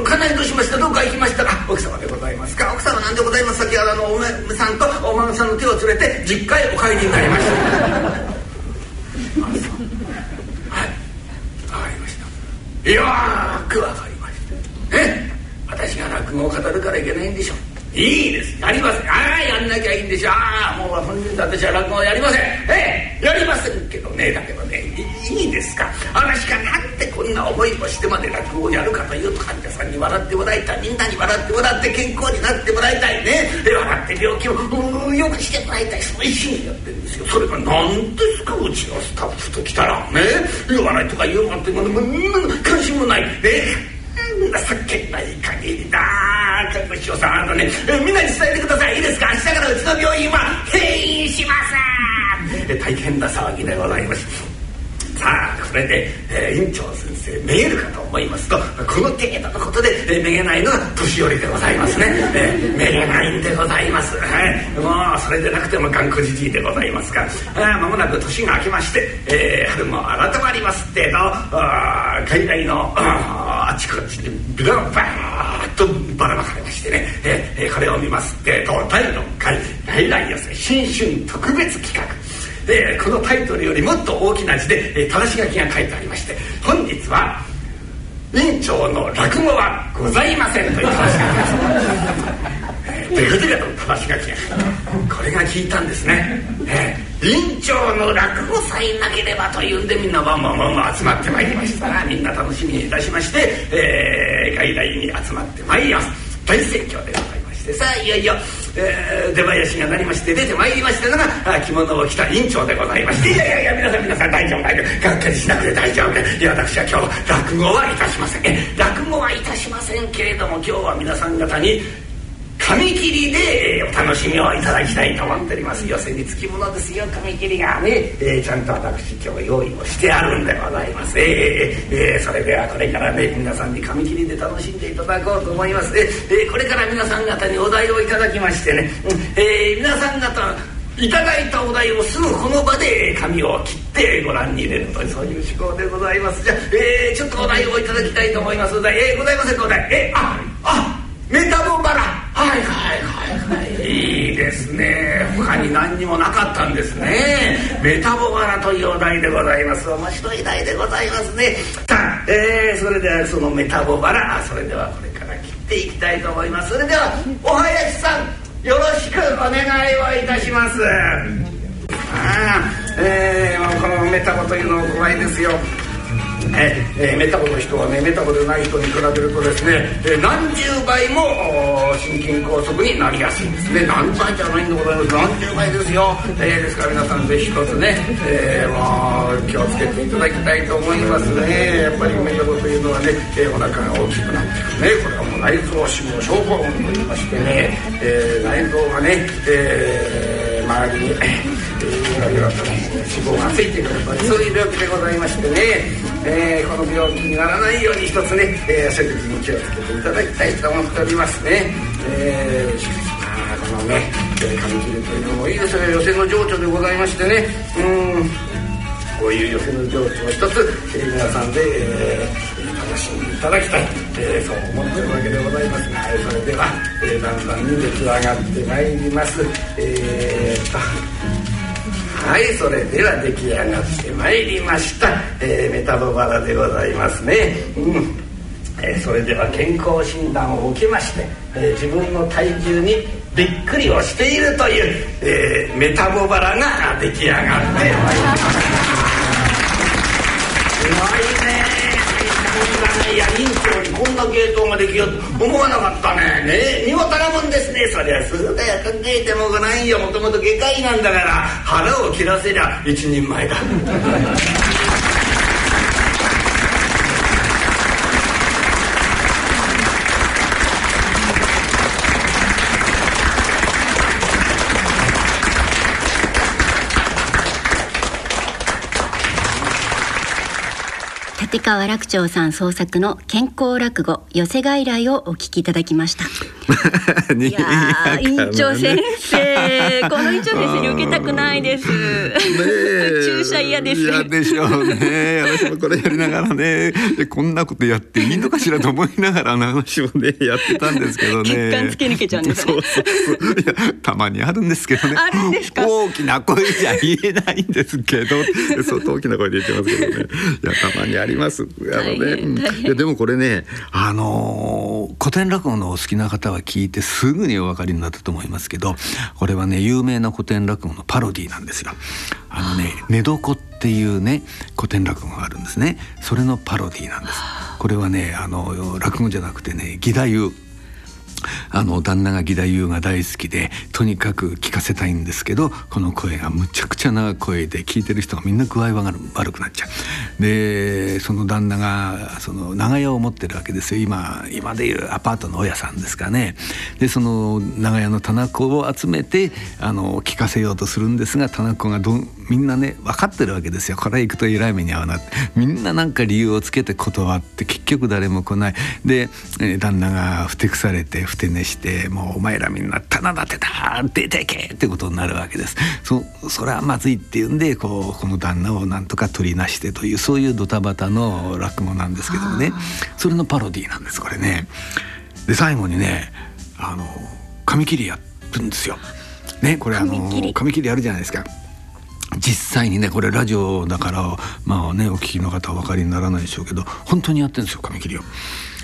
ん家内どうしましたどっか行きましたか奥様でございますか？奥様なんでございます先ほどあのお嫁さんとお孫さんの手を連れて実家へお帰りになりました。はい。わかりました。よーくわかりました。え？私が落語を語るからいけないんでしょ。いいです。やりません。ああやんなきゃいいんでしょ。ああもう本日私は落語をやりません。ええやりませんけどねだけど。ねいいですか？私がなんでこんな思いをしてまで落語をやるかというと患者さんに笑ってもらいたいみんなに笑ってもらって健康になってもらいたいね。で笑って病気をうよくしてもらいたいその一心でやってるんですよ。それが何ですか？うちのスタッフと来たらね。言わないとか言うなんてもの関心もない。ね。情けない限りだ。看護師さんあのねみんなに伝えてください。いいですか？明日からうちの病院は閉院します。大変な騒ぎでございます。さあこれで、えー、院長先生めげるかと思います。とこの程度のことで、えー、めげないのが年寄りでございますね、えー、めげないんでございます、はい、もうそれでなくても頑固じじいでございますから。まもなく年が明けまして、えー、春も改まりますっての海外のあちこちでビラバーッとばらまかれましてね、えー、これを見ますってと第6回来来寄せ新春特別企画。えー、このタイトルよりもっと大きな字で、えー、正し書きが書いてありまして本日は「院長の落語はございません」という正し書きです。でぐでぐと正し書きが。これが聞いたんですね、え、院長の落語さえなければというんでみんなバンバンバンバン集まってまいりました。らみんな楽しみにいたしまして、えー、外来に集まってまいります。大盛況でございまして。さあいよいよ、えー、出囃子がなりまして出てまいりましたのが着物を着た院長でございまして。いやいやいや皆さん皆さん大丈夫大丈夫。がっかりしなくて大丈夫で私は今日落語はいたしません。落語はいたしませんけれども今日は皆さん方に紙切りでお楽しみをいただきたいと思っております。寄せにつきものですよ。紙切りがね、えー、ちゃんと私今日用意をしてあるんでございます。えー、えー、それではこれからね皆さんに紙切りで楽しんでいただこうと思います。えー、これから皆さん方にお題をいただきましてね、えー、皆さん方いただいたお題をすぐこの場で紙を切ってご覧に入れるというそういう趣向でございます。じゃあ、えー、ちょっとお題をいただきたいと思いますお題、えー、ございませんお題えー、ああメタボですね。他に何にもなかったんですね。メタボバラというお題でございます。面白い題でございますね。さあ、えー、それではそのメタボバラ。それではこれから切っていきたいと思います。それではお林さんよろしくお願いをいたします。ああえー、このメタボというの怖いですよ。ええー、メタボの人はねメタボでない人に比べるとですね、えー、何十倍も心筋梗塞になりやすいんですね。何倍じゃないんでございます。何十倍ですよ、えー、ですから皆さんぜひ一つね、えー、もう気をつけていただきたいと思いますね。やっぱりメタボというのはね、えー、お腹が大きくなってくるね。これはもう内臓脂肪症候群といいましてね、えー、内臓がね、えー、周りに、脂肪がついてくるとそういう病気でございましてね、えー、この病気にならないように一つね、えー、食事に気をつけていただきたいと思っておりますね。えー、このね、えー、髪切りというのもいいですよ寄せの情緒でございましてねうんこういう寄せの情緒を一つ、えー、皆さんで、えー、楽しんでいただきたい、えー、そう思ってるわけでございますが、それでは、えー、だんだんに出来上がってまいります。えー、とはいそれでは出来上がってまいりました、えー、メタボバラでございますね、うん。えー、それでは健康診断を受けまして、えー、自分の体重にびっくりをしているという、えー、メタボバラが出来上がってまいりましたいや院長にこんな芸当ができようと思わなかったね。ね見事なもんですね。そりゃそうだよ。考えてもないよ。もともと外科医なんだから。腹を切らせりゃ一人前だ。立川楽長さん創作の健康落語寄せ外来をお聞きいただきました。いや院長先生この院長先生に受けたくないです、注射嫌です。嫌でしょうね。私もこれやりながらね。こんなことやっていいのかしらと思いながら話をねやってたんですけどね。血管つけ抜けちゃうんです、ね、そうそうそう。いやたまにあるんですけどね。大きな声じゃ言えないんですけど。相当大きな声で言ってますけどね。いやたまにあります。あのね、でもこれねあのー、古典落語のお好きな方は聞いてすぐにお分かりになったと思いますけどこれはね有名な古典落語のパロディなんですよ。あのね寝床っていうね古典落語があるんですね。それのパロディなんです。これはねあの落語じゃなくてね義太夫あの旦那が義太夫が大好きでとにかく聞かせたいんですけどこの声がむちゃくちゃな声で聞いてる人がみんな具合が悪くなっちゃう。でその旦那がその長屋を持ってるわけですよ。今今でいうアパートの大家さんですかね。でその長屋の棚子を集めてあの聞かせようとするんですが棚子がどみんなね分かってるわけですよ。これ行くとえらい目に遭うなって。みんななんか理由をつけて断って結局誰も来ない。で、旦那がふてくされてふて寝してもうお前らみんな棚立てだ出てけってことになるわけです。そそれはまずいっていうんでこうこの旦那をなんとか取りなしてというそういうドタバタの落語なんですけどもね。それのパロディーなんですこれね。で最後にねあの紙切りやるんですよ。ねこれあの紙切り。やるじゃないですか実際にねこれラジオだからまあねお聞きの方はお分かりにならないでしょうけど本当にやってるんですよ紙切りを。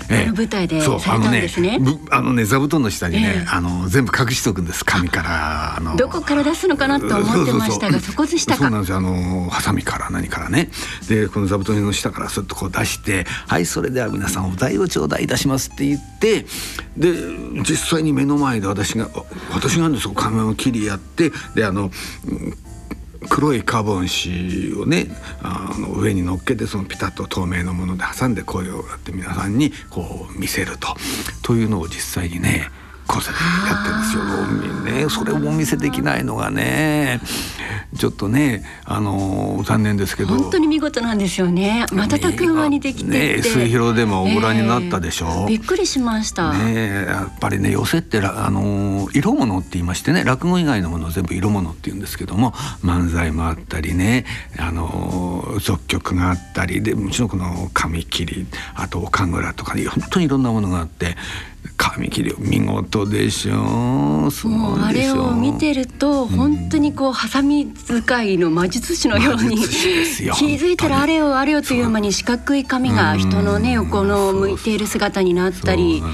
ええ、舞台でされたんですね。あのね座布団の下にね、え、あの全部隠しておくんです紙からあのどこから出すのかなと思ってましたがそこでしたか？そうなんですよあのハサミから何からねでこの座布団の下からそっとこう出してはいそれでは皆さんお題を頂戴いたしますって言ってで実際に目の前で私が私がですよ紙を切りやってであの黒いカーボン紙をねあの上に乗っけてそのピタッと透明のもので挟んで声をやって皆さんにこう見せると。というのを実際にね講座でやってるんですよ。ね、それをお見せできないのがねちょっとねあの残念ですけど。本当に見事なんですよね。瞬く間にできてね末広でもご覧になったでしょ。う、えー、びっくりしました。ねやっぱりね寄せってあの色物って言いましてね落語以外のものを全部色物って言うんですけども漫才もあったりねあの俗曲があったりでもちろんこの紙切りあとお神楽とかね本当にいろんなものがあって紙切り見事でしょう。もうあれを見てると本当にこうハサミ使いの魔術師のように気づいたらあれよあれよという間に四角い紙が人のね横の向いている姿になったり、ね、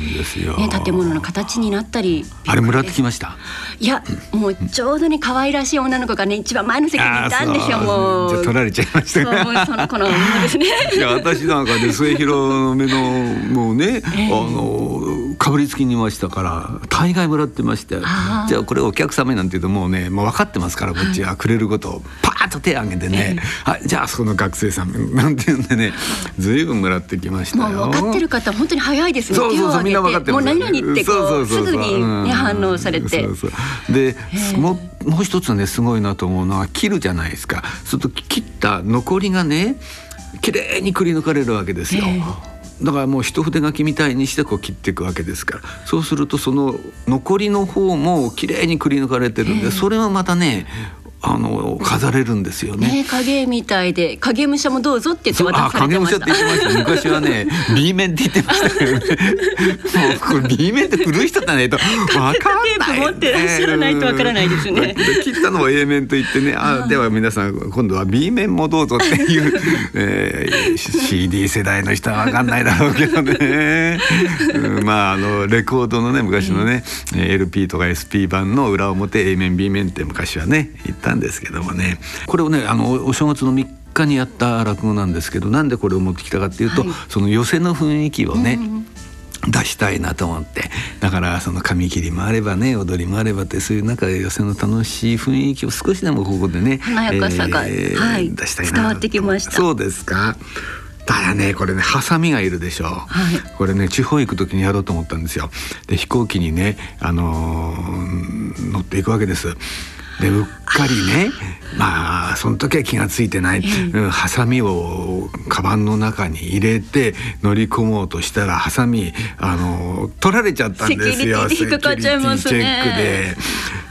建物の形になったりあれもらってきました？いやもうちょうどね可愛らしい女の子がね一番前の席にいたんですよもう。じゃ取られちゃいましたそうその子のですね。いや私なんかで末広の目のもうね、えー、あのかぶりつきにいましたから大概もらってましたじゃあこれお客様なんていうともうねもう分かってますからこっちはくれることをパーッと手を挙げてね、えー、はいじゃあその学生さんなんていうんでねずいぶんもらってきましたよ。分かってる方本当に早いですね。そうそうそうみんな分かってます、ね、もう何々ってこうすぐに、ね、反応されて。そうそうで、もうもう一つねすごいなと思うのは切るじゃないですか。すると切った残りがね綺麗にくり抜かれるわけですよ。えーだからもう一筆書きみたいにしてこう切っていくわけですから。そうするとその残りの方も綺麗にくり抜かれてるんで、それはまたねあの飾れるんですよね。ね影みたいで影武者もどうぞって言って渡されてました。影武者って言ってました。昔はね B 面って言ってましたけどね。もうこれ B 面って古い人だねとわかんない、ね。持ってらっしゃらないとわからないですね。切ったのを A 面と言ってね。あでは皆さん今度は B 面もどうぞっていう、えー、CD 世代の人はわかんないだろうけどね。うん、まああのレコードのね昔のね、うん、LP とか SP 版の裏表 A 面 B 面って昔はね言ったんですけどもね。これをねあのお正月の3日にやった落語なんですけどなんでこれを持ってきたかっていうと、はい、その寄席の雰囲気をね、うん出したいなと思って。だからその紙切りもあればね踊りもあればってそういう中で寄席の楽しい雰囲気を少しでもここでね華やかさが、えー、はい、出したいな伝わってきました。そうですか。ただねこれねハサミがいるでしょう、はい、これね地方行く時にやろうと思ったんですよ。で飛行機にね、あのー、乗っていくわけですでうっかりねまあその時は気が付いてない、うん、ハサミをカバンの中に入れて乗り込もうとしたらハサミあの取られちゃったんですよ。セキュリティチェックで。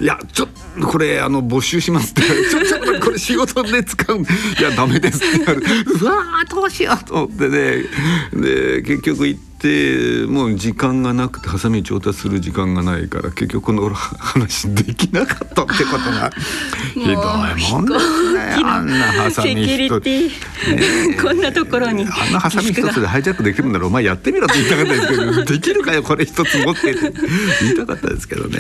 いやちょっとこれあの募集しますって。ち ょちょっとこれ仕事で使う。いやダメですって言われうわどうしようと思ってね。で結局行って。でもう時間がなくてハサミ調達する時間がないから結局この話できなかったってことが ひどい。もんですねあんなハサミ。一つ、ね、こんなところにあんなハサミ一つでハイジャックできるんだろうお前やってみろって言いたかったですけどできるかよこれ一つ持ってって言いたかったですけどね。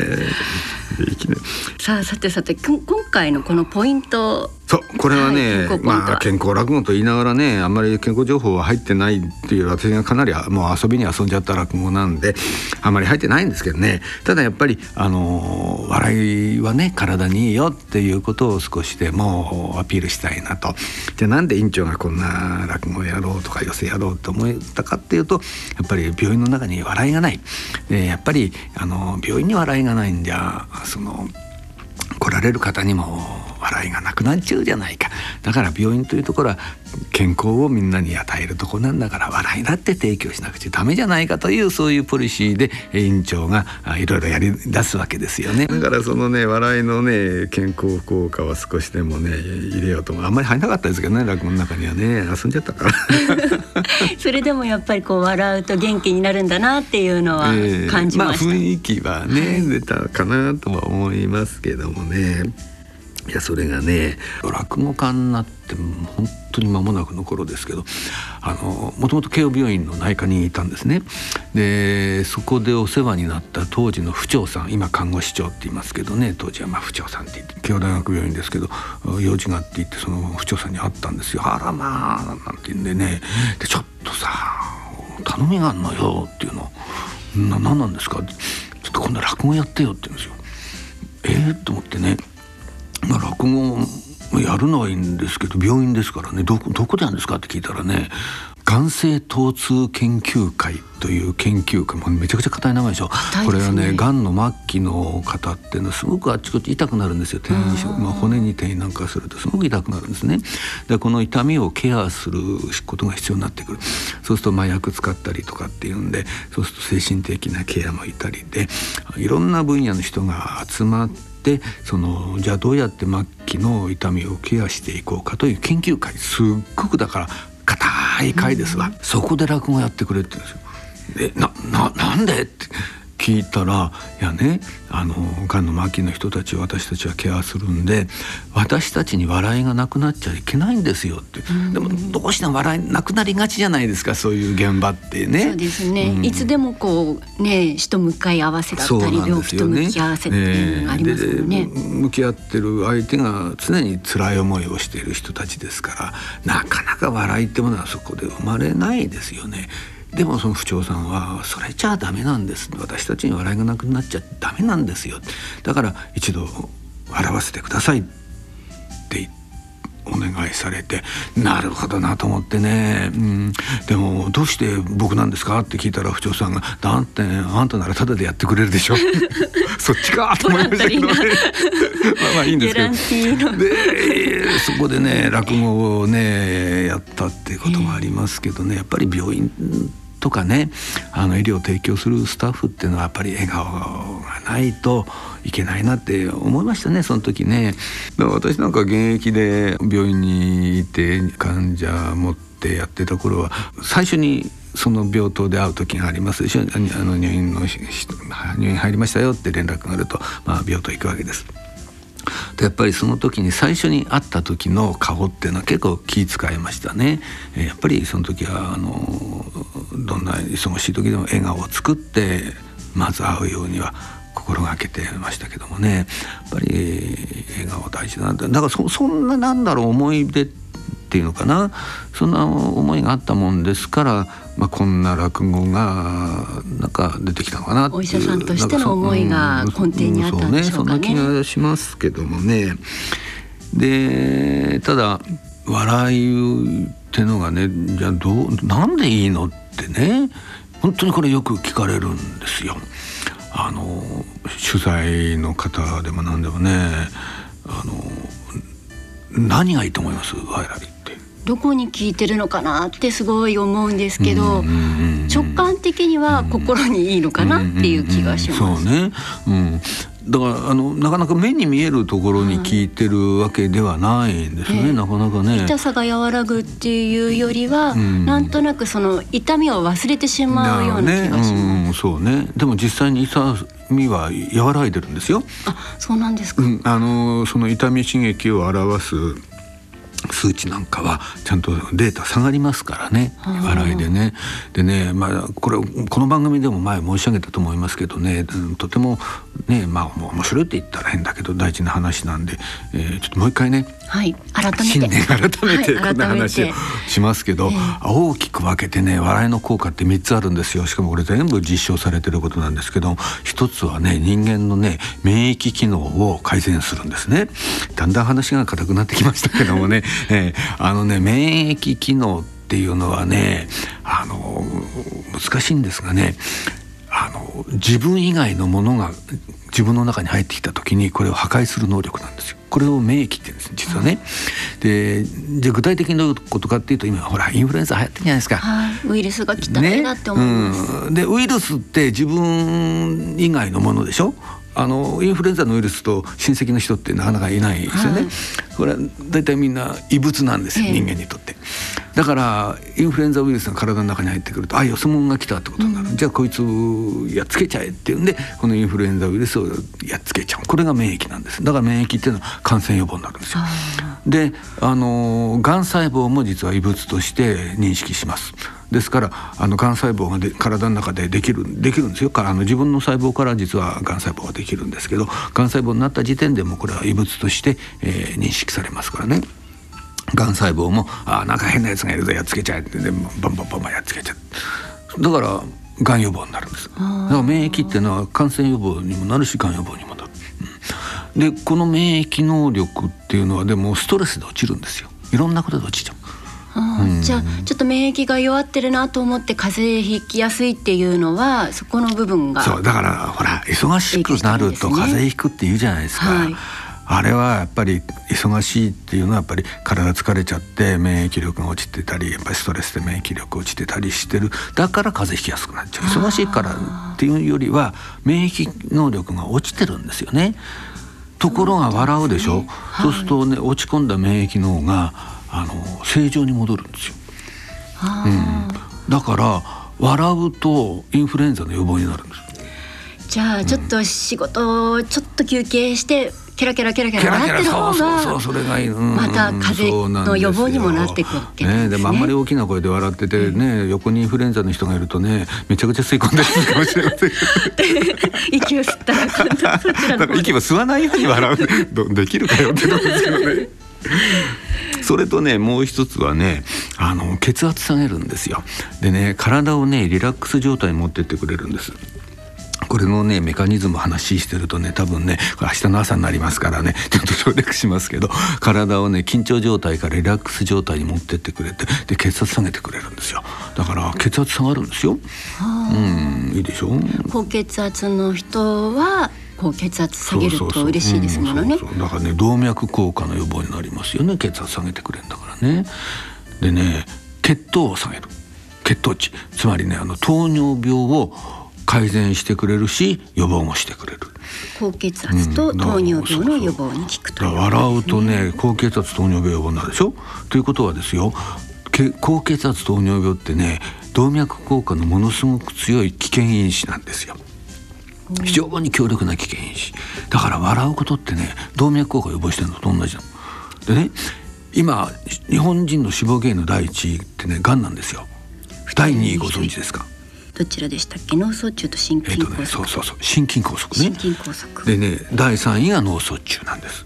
さあさてさて今回のこのポイントそうこれはね、はい、まあ健康落語と言いながらねあんまり健康情報は入ってないっていう私がかなりもう遊びに遊んじゃった落語なんであんまり入ってないんですけどね。ただやっぱりあの笑いはね体にいいよっていうことを少しでもアピールしたいなと。じゃあなんで院長がこんな落語をやろうとか寄せやろうと思ったかっていうとやっぱり病院の中に笑いがない、えやっぱりあの病院に笑いがないんじゃその来られる方にも笑いがなくなっちゃうじゃないか。だから病院というところは健康をみんなに与えるとこなんだから笑いだって提供しなくちゃダメじゃないかというそういうポリシーで院長がいろいろやり出すわけですよね。だからそのね笑いのね健康効果は少しでもね入れようとあんまり入んなかったですけどね落語の中にはね遊んじゃったから。それでもやっぱりこう笑うと元気になるんだなっていうのは感じました、えー、まあ、雰囲気はね出たかなとは思いますけどもねいやそれがね落語家になって本当に間もなくの頃ですけどあのもともと慶応病院の内科にいたんですね。でそこでお世話になった当時の府長さん今看護師長って言いますけどね当時はまあ府長さんって言って慶応大学病院ですけど用事があって言ってその府長さんに会ったんですよ「あらまあ」なんて言うんでね。でちょっとさ頼みがあんのよっていうの。な何なんですか？ちょっと今度落語やってよって言うんですよ。えー、と思ってね。まあ、落語やるのはいいんですけど病院ですからね。どどこでやるんですかって聞いたらね眼性疼痛研究会という研究会。もめちゃくちゃ硬い名前でしょ、ね、これはねがんの末期の方っていうのはすごくあっちこっち痛くなるんですよ。転移まあ、骨に転移なんかするとすごく痛くなるんですね。でこの痛みをケアすることが必要になってくるそうすると麻薬使ったりとかっていうんでそうすると精神的なケアもいたりでいろんな分野の人が集まってそのじゃあどうやって末期の痛みをケアしていこうかという研究会すっごくだから硬い会ですわ、うん、そこで落語やってくれって言うんですよ。でなななんでって聞いたら「いやねあのがんの末期の人たちを私たちはケアするんで私たちに笑いがなくなっちゃいけないんですよ」って、でもどうしても笑いなくなりがちじゃないですかそういう現場ってね。そうですね、うん、いつでもこうね人向かい合わせだったり、ね、病気と向き合わせっていうのがありますもんね。ね向き合ってる相手が常に辛い思いをしている人たちですからなかなか笑いってものはそこで生まれないですよね。でもその不長さんは「それじゃあダメなんです」私たちに笑いがなくなっちゃダメなんですよ。だから一度笑わせてくださいってお願いされてなるほどなと思ってね、うん、でもどうして僕なんですかって聞いたら不長さんが「だってあんたならタダでやってくれるでしょ」そっちかと思いましたけどね。まあまあいいんですけど。でそこでね落語をねやったっていうこともありますけどね。やっぱり病院とかねあの医療を提供するスタッフっていうのはやっぱり笑顔がないといけないなって思いましたねその時ね。私なんか現役で病院にいて患者持ってやってた頃は最初にその病棟で会う時がありますでしょあの入院の入院入りましたよって連絡があると、まあ、病棟行くわけです。やっぱりその時に最初に会った時の顔っていうのは結構気遣いましたね。やっぱりその時はあのどんな忙しい時でも笑顔を作ってまず会うようには心がけてましたけどもね。やっぱり笑顔大事なんだ。だからそそんななんだろう思い出っていうのかな。そんな思いがあったもんですから、まあ、こんな落語がなんか出てきたのかなお医者さんとしての思いが根底にあったんでしょうかね。ねそんな気がしますけどもね。でただ笑いってのがねじゃあどうなんでいいのってね本当にこれよく聞かれるんですよ。あの取材の方でも何でもねあの何がいいと思いますワイラリってどこに聞いてるのかなってすごい思うんですけど、直感的には心にいいのかなっていう気がします。そうね、うん、だからあのなかなか目に見えるところに効いてるわけではないんですね、はい、なかなかね。痛さが和らぐっていうよりは、うん、なんとなくその痛みを忘れてしまうような気がします、ね。うん、そうね。でも実際に痛みは和らいでるんですよ。あそうなんですか、うん、あのその痛み刺激を表す数値なんかはちゃんとデータ下がりますからね。笑いでね。でねまあこれこの番組でも前申し上げたと思いますけどね。とてもねまあ面白いって言ったら変だけど大事な話なんで、えー、ちょっともう一回ねはい、改めて。新年改めてこんな話をしますけど、はい大きく分けてね笑いの効果って3つあるんですよ。しかもこれ全部実証されてることなんですけど一つはね人間のね免疫機能を改善するんですね。だんだん話が硬くなってきましたけどもね、えー、あのね免疫機能っていうのはねあの難しいんですがねあの自分以外のものが自分の中に入ってきた時にこれを破壊する能力なんですよ。これを免疫って言うんです実はね。でじゃ具体的にどういうことかっていうと今ほらインフルエンザ流行ってるじゃないですか。はい、ウイルスが来たなって思います。ねうん、でウイルスって自分以外のものでしょ？あのインフルエンザのウイルスと親戚の人ってなかなかいないですよね。はい、これは大体みんな異物なんですよ、人間にとって。だからインフルエンザウイルスが体の中に入ってくるとあよそ者が来たってことになる、うん、じゃあこいつやっつけちゃえっていうんでこのインフルエンザウイルスをやっつけちゃうこれが免疫なんですだから免疫っていうのは感染予防になるんですよ。であのがん細胞も実は異物として認識します。ですからあのがん細胞がで体の中でできるできるんですよからあの自分の細胞から実はがん細胞ができるんですけどがん細胞になった時点でもこれは異物として、えー、認識されますからね。がん細胞も「あなんか変なやつがいるぞやっつけちゃえ」ってでバンバンバンバンやっつけちゃう。だからがん予防になるんです。だから免疫っていうのは感染予防にもなるしがん予防にもなる、うん、でこの免疫能力っていうのはでもストレスで落ちるんですよ。いろんなことで落ちちゃう。うん、じゃあちょっと免疫が弱ってるなと思って風邪ひきやすいっていうのはそこの部分がそうだからほら忙しくなると風邪ひくって言うじゃないですか、はい、あれはやっぱり忙しいっていうのはやっぱり体疲れちゃって免疫力が落ちてたりやっぱりストレスで免疫力落ちてたりしてる。だから風邪ひきやすくなっちゃう。忙しいからっていうよりは免疫能力が落ちてるんですよね。ところが笑うでしょ、ねはい、そうするとね落ち込んだ免疫脳があの正常に戻るんですよ。うん、だから笑うとインフルエンザの予防になるんですじゃあちょっと仕事をちょっと休憩してケラケラケラケラ笑ってる方がそれがいい、うんまた風邪の予防にもなっていくわけねねでもあんまり大きな声で笑っててね、横にインフルエンザの人がいるとねめちゃくちゃ吸い込んでるかもしれません。息を吸ったら今度そちらの方で。だから息を吸わないように笑う。どできるかよってとこですけどね。それとねもう一つはねあの血圧下げるんですよ。でね体をねリラックス状態に持ってってくれるんです。これのねメカニズム話してるとね多分ね明日の朝になりますからね ちょっと省略しますけど体をね緊張状態からリラックス状態に持ってってくれてで血圧下げてくれるんですよ。だから血圧下がるんですよ。うんいいでしょ？高血圧の人は高血圧下げると嬉しいですものね。だからね動脈硬化の予防になりますよね血圧下げてくれるんだからね。でね血糖を下げる。血糖値。つまりねあの糖尿病を改善してくれるし予防もしてくれる。高血圧と糖尿病の予防に効くという。だから笑うとね高血圧糖尿病予防になるでしょ？ということはですよけ高血圧糖尿病ってね動脈硬化のものすごく強い危険因子なんですよ。非常に強力な危険因子。だから笑うことってね動脈硬化予防してるのと同じなの。でね今日本人の死亡原因の第一位ってねがんなんですよ。第二位ご存知ですか？どちらでしたっけ？脳卒中と心えっ、とね筋梗塞、そうそうそう。心筋梗塞ね。心筋梗塞。でね第3位が脳卒中なんです。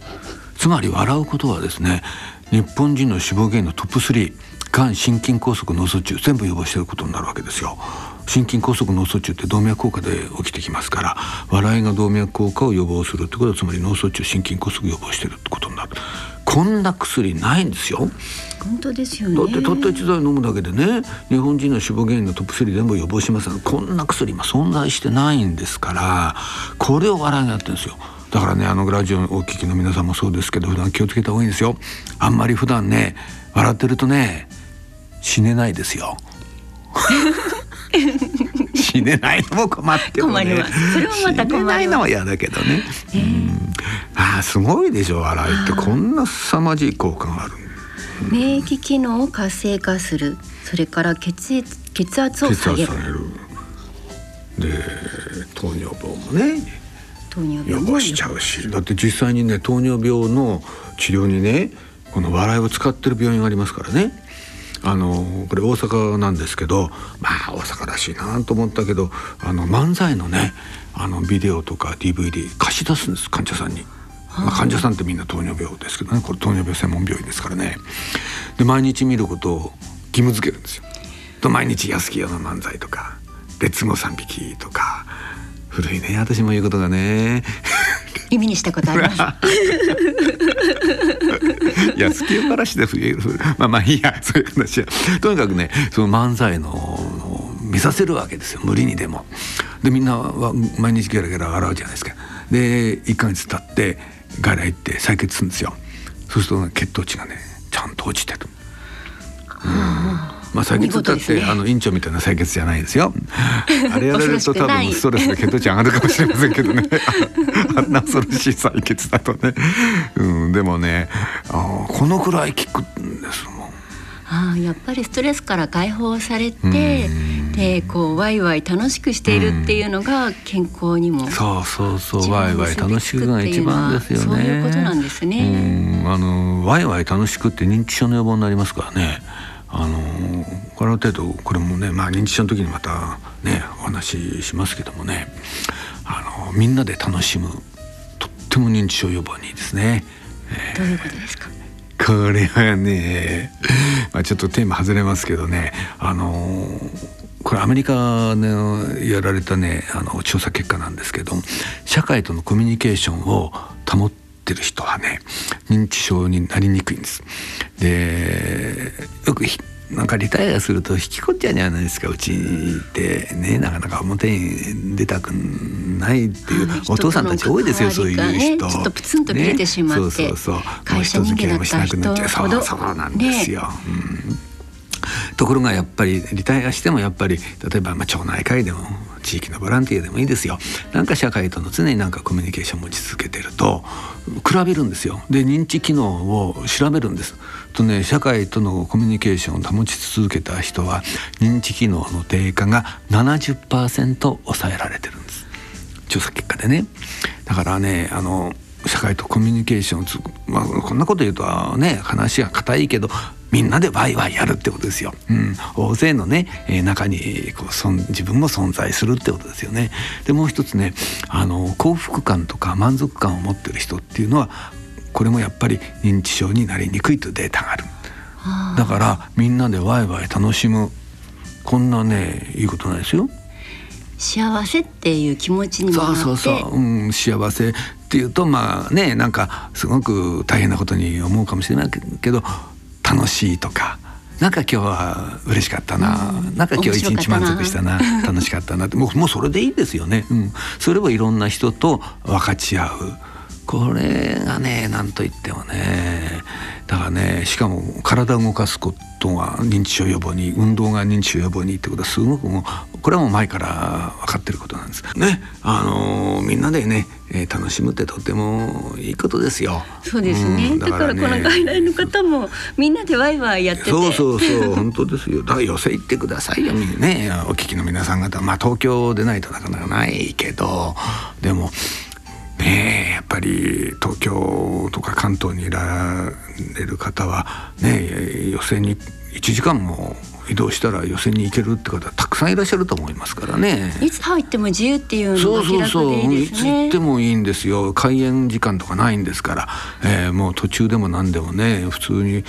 つまり笑うことはですね日本人の死亡原因のトップ3がん心筋梗塞脳卒中全部予防していることになるわけですよ心筋梗塞脳卒中って動脈硬化で起きてきますから笑いが動脈硬化を予防するってことはつまり脳卒中心筋梗塞予防してるってことになる。こんな薬ないんですよ。本当ですよね。だってたった一剤飲むだけでね日本人の死亡原因のトップ3全部予防しますこんな薬今存在してないんですからこれを笑いがやってるんですよ。だからねあのラジオをお聞きの皆さんもそうですけど普段気をつけた方がいいんですよ。あんまり普段ね笑ってるとね死ねないですよ 死ねないのも困ってるね。困ります。それもまた困ないのは嫌だけどね、うん。ああすごいでしょ笑いって。こんな凄まじい効果がある免疫機能を活性化する。それから血液血圧を血下げる。で糖尿病もね。糖尿予病も防しちゃうし。だって実際にね糖尿病の治療にねこの笑いを使ってる病院がありますからねあのこれ大阪なんですけどまあ大阪らしいなと思ったけどあの漫才のねあのビデオとか DVD 貸し出すんです患者さんに。まあ、患者さんってみんな糖尿病ですけどねこれ糖尿病専門病院ですからねで毎日見ることを義務付けるんですよ。と毎日安清の漫才とか別語三匹とか古いね私も言うことがね耳にしたことあります 安清からして冬まあまあいいやそういう話はとにかくねその漫才の見させるわけですよ無理にでも。でみんなは毎日ゲラゲラ笑うじゃないですか。で1か月経って外来行って採血するんですよ。そうすると、ね、血糖値がねちゃんと落ちてる。まあ採血だって、ねあの院長みたいな採血じゃないですよ。あれやられると多分ストレスで血糖値上がるかもしれませんけどね。あんな恐ろしい採血だとね。うんでもね、あーこのくらい効くんですもん。ああやっぱりストレスから解放されてでこうワイワイ楽しくしているっていうのが健康にもそうそうそうワイワイ楽しくが一番ですよね。そういうことなんですねうんあのワイワイ楽しくって認知症の予防になりますからね。あのある程度これもね、まあ認知症の時にまたねお話ししますけどもね、あのみんなで楽しむとっても認知症予防にいいですね。どういうことですか？これはね、まあ、ちょっとテーマ外れますけどね。あのこれアメリカのやられたねあの調査結果なんですけど社会とのコミュニケーションを保ってる人はね認知症になりにくいんです。でよくひなんかリタイアすると引きこっちゃうじゃないですかうちってね。なかなか表に出たくないっていうはいお父さんたち多いですよ、そういう人。ねちょっとプツンと切れてしまってねそうそうそう。会社人間だった人もう人付き合いもしなくなっちゃう。ほどそうなんですよ。うん。ところがやっぱりリタイアしてもやっぱり例えばまあ町内会でも地域のボランティアでもいいですよ。なんか社会との常になんかコミュニケーションを持ち続けてると比べるんですよ。で認知機能を調べるんです。とね社会とのコミュニケーションを保ち続けた人は認知機能の低下が70%抑えられてるんです。調査結果でね。だからねあの社会とコミュニケーションをつ、まあ、こんなこと言うとね話が硬いけどみんなでワイワイやるってことですよ。うん、大勢のね、えー、中にこうそん自分も存在するってことですよね。でもう一つねあの幸福感とか満足感を持ってる人っていうのはこれもやっぱり認知症になりにくいというデータがある。だからみんなでワイワイ楽しむこんなねいいことないですよ。幸せっていう気持ちにそうそうそう、うん、幸せっていうとまあねなんかすごく大変なことに思うかもしれないけど楽しいとかなんか今日は嬉しかったな、うん、なんか今日一日満足したな楽しかったなってもうもうそれでいいですよね、うん、それをいろんな人と分かち合うこれがね何と言ってもねだからねしかも体を動かすことが認知症予防に運動が認知症予防にってことはすごくもうこれはもう前から分かってることなんです。ねあのー、みんなでね、えー、楽しむってとてもいいことですよ。そうですね、うん、だから、ね、この外来の方もみんなでワイワイやってて。そうそうそう本当ですよ。だから寄せ行ってくださいよね。お聞きの皆さん方まあ東京でないとなかなかないけどでもねやっぱり東京とか関東にいられる方はね予選に1時間も移動したら予選に行けるって方たくさんいらっしゃると思いますからね。いつ入っても自由っていうのが気楽でいいですね。そうそうそういつ行ってもいいんですよ。開園時間とかないんですから、えー、もう途中でも何でもね普通に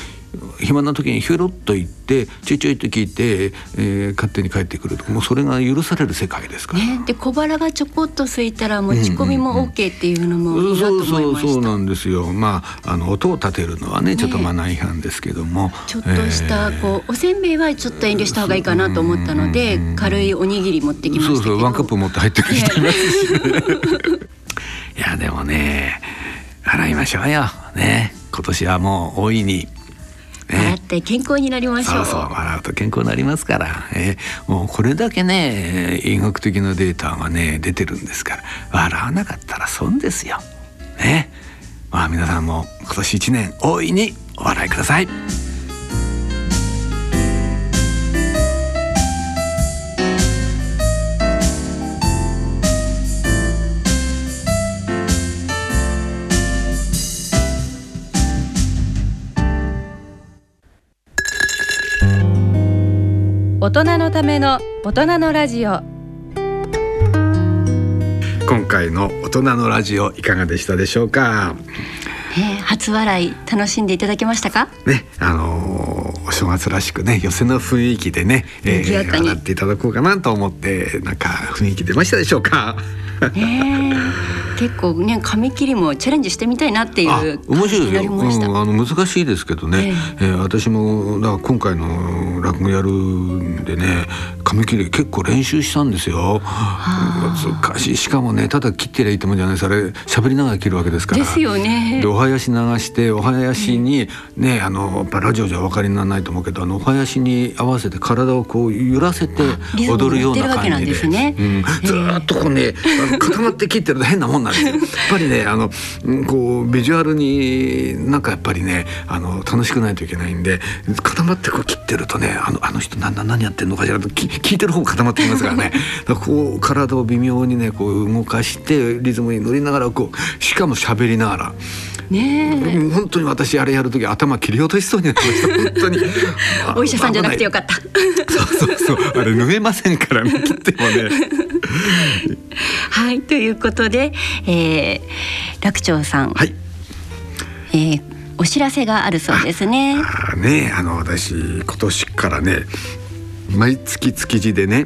暇な時にひょろっと行ってちょいちょいって聞いて、えー、勝手に帰ってくるともうそれが許される世界ですから。ね、で小腹がちょこっと空いたら持ち込みも OK っていうのもいいなと思いました、うそうそうなんですよ。まああの音を立てるのはねちょっとマナー違反ですけども、ね、ちょっとした、こうおせんべいはちょっと遠慮した方がいいかなと思ったので、軽いおにぎり持ってきましたそうそうワンカップ持って入ってくる人いますし、ね、いやでもね洗いましょうよ。ね。今年はもう大いに笑って健康になりましょう。そうそう笑うと健康になりますから、えー、もうこれだけね医学的なデータがね出てるんですから笑わなかったら損ですよ。ねまあ皆さんも今年一年大いにお笑いください。大人のための大人のラジオ。今回の大人のラジオいかがでしたでしょうか、えー、初笑い楽しんでいただけましたか？ねあのー、お正月らしくね寄せの雰囲気でね、えー、笑っていただこうかなと思ってなんか雰囲気出ましたでしょうか？ね 結構ね紙切りもチャレンジしてみたいなっていう面白いですよ、うん、あの難しいですけどね、えー、えー、私もだ今回の落語やるんでね紙切り結構練習したんですよ。難しい。しかもねただ切ってりゃいいってもんじゃないです。あれ喋りながら切るわけですから。ですよね。でお囃子流してお囃子にね、あのやっぱラジオじゃお分かりにならないと思うけどあのお囃子に合わせて体をこう揺らせて踊るような感じで、ねうん、ずっとこうね固まって切ってると変なもんなんですよ。やっぱりねあのこうビジュアルになんかやっぱりねあの楽しくないといけないんで固まってこう切ってるとねあのあの人何何やってんのかしらと聞いてる方固まってきますからね。だからこう体を微妙にねこう動かしてリズムに乗りながらこうしかも喋りながら。ね本当に私あれやる時頭切り落としそうになりました。本当に。お医者さんじゃなくてよかった。そうそうそう。あれ縫えませんからね切ってもね はいということで、えー、楽長さん、はいえー、お知らせがあるそうですね。あねあの私今年からね毎月築地でね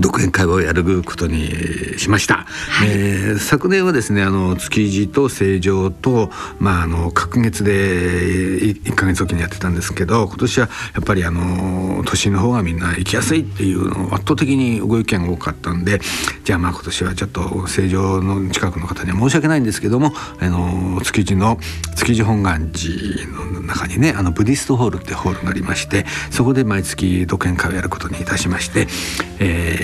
独演会をやることにしました、はい、えー、昨年はですねあの築地と成城と、まあ、あの隔月で1か月おきにやってたんですけど今年はやっぱりあの都心の方がみんな行きやすいっていうの圧倒的にご意見が多かったんでじゃあまあ今年はちょっと成城の近くの方には申し訳ないんですけどもあの築地の築地本願寺の中にねあのブディストホールってホールがありましてそこで毎月独演会をやることにいたしまして、えー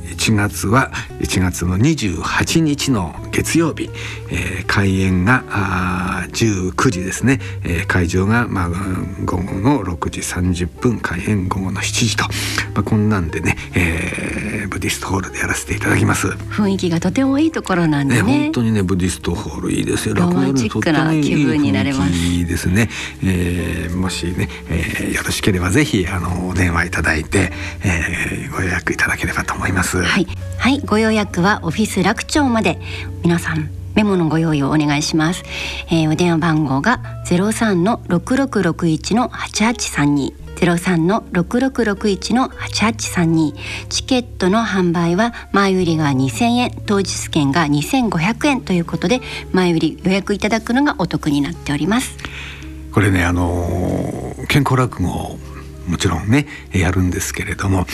1月は1月の28日の月曜日、えー、開演があ19時ですね、えー、会場が、まあ、午後の6時30分開演午後の7時と、まあ、こんなんでね、えー、ブディストホールでやらせていただきます。雰囲気がとてもいいところなんでね。ね本当にねブディストホールいいですよ。ロマンチックな気分になれます。いいですね、えー、もしね、えー、よろしければぜひあのお電話いただいて、えー、ご予約いただければと思いますはい、はい、ご予約はオフィス楽町まで。皆さんメモのご用意をお願いします、えー、お電話番号が03の6661の8832ゼロ三の六六六一の八八三二。チケットの販売は前売りが二千円。当日券が二千五百円ということで前売り予約いただくのがお得になっております。これねあの健康落語もちろんねやるんですけれども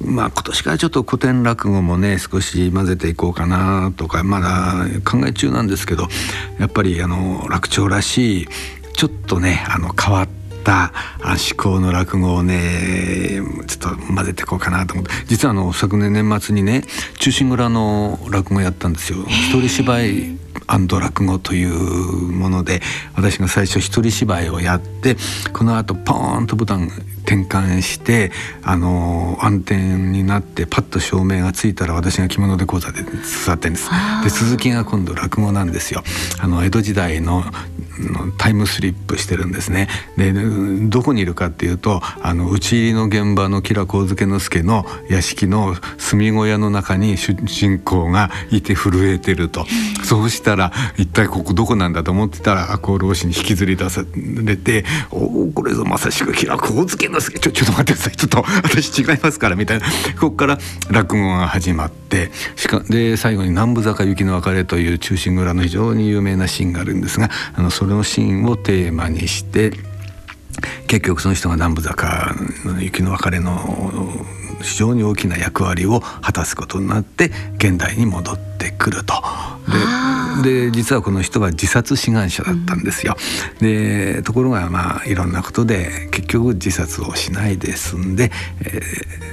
まあ今年からちょっと古典落語もね少し混ぜていこうかなとかまだ考え中なんですけどやっぱりあの楽長らしいちょっとねあの変わった思考の落語をねちょっと混ぜていこうかなと思って実はあの昨年年末にね「忠臣蔵」の落語やったんですよ。一人芝居落語というもので私が最初一人芝居をやってこのあとポーンとボタン転換してあの暗転になってパッと照明がついたら私が着物で講座で座ってんです。で続きが今度落語なんですよ。あの江戸時代のタイムスリップしてるんですね。でどこにいるかっていうとあの討ち入りの現場の吉良上野介の屋敷の住小屋の中に主人公がいて震えてると。そうしたら一体ここどこなんだと思ってたら赤穂浪士に引きずり出されて「おおこれぞまさしく吉良上野介。ちょちょっと待ってください。ちょっと私違いますから」みたいな。ここから落語が始まってしかで最後に「南部坂雪の別れ」という忠臣蔵の非常に有名なシーンがあるんですがあのそれのシーンをテーマにして結局その人が南部坂の雪の別れの非常に大きな役割を果たすことになって現代に戻ってくると。で実はこの人は自殺志願者だったんですよ。でところがまあいろんなことで結局自殺をしないで済んで、え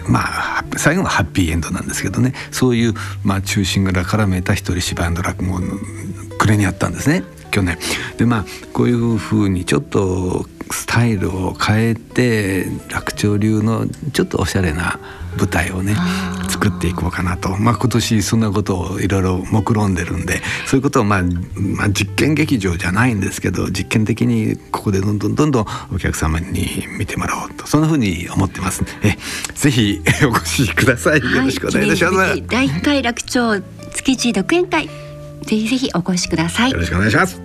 ー、まあ最後はハッピーエンドなんですけどねそういう、まあ、中心から絡めた一人芝居の落語の暮れにあったんですね。去年。でまあこういうふうにちょっとスタイルを変えて楽長流のちょっとおしゃれな舞台をね作っていこうかなと、まあ、今年そんなことをいろいろ目論んでるんでそういうことを、まあ、まあ実験劇場じゃないんですけど実験的にここでどんどんどんどんお客様に見てもらおうと。そんなふうに思ってますえぜひ お越しください、よろしくお願いいたします。第1回楽長月一独演会ぜひぜひお越しください。よろしくお願いします。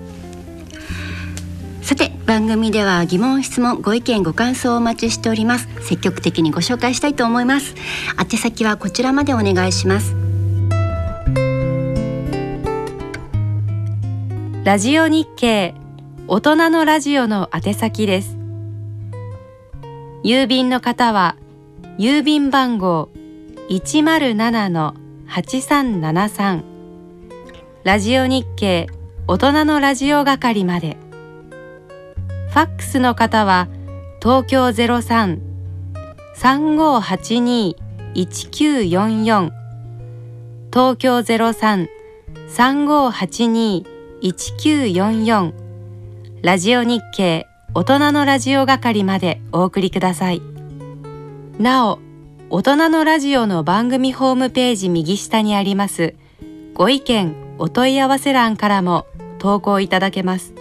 さて番組では疑問質問ご意見ご感想をお待ちしております。積極的にご紹介したいと思います。宛先はこちらまでお願いします。ラジオ日経大人のラジオの宛先です。郵便の方は郵便番号107-8373ラジオ日経大人のラジオ係まで。ファックスの方は東京03-3582-1944東京03-3582-1944ラジオ日経大人のラジオ係までお送りください。なお大人のラジオの番組ホームページ右下にありますご意見お問い合わせ欄からも投稿いただけます。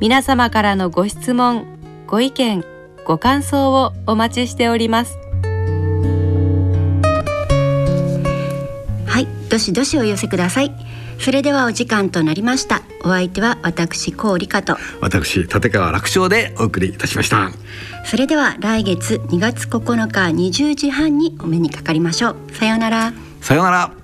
皆様からのご質問ご意見ご感想をお待ちしております。はいどしどしお寄せください。それではお時間となりました。お相手は私高理香と。私立川楽勝でお送りいたしました。それでは来月2月9日20時半にお目にかかりましょう。さようなら。さようなら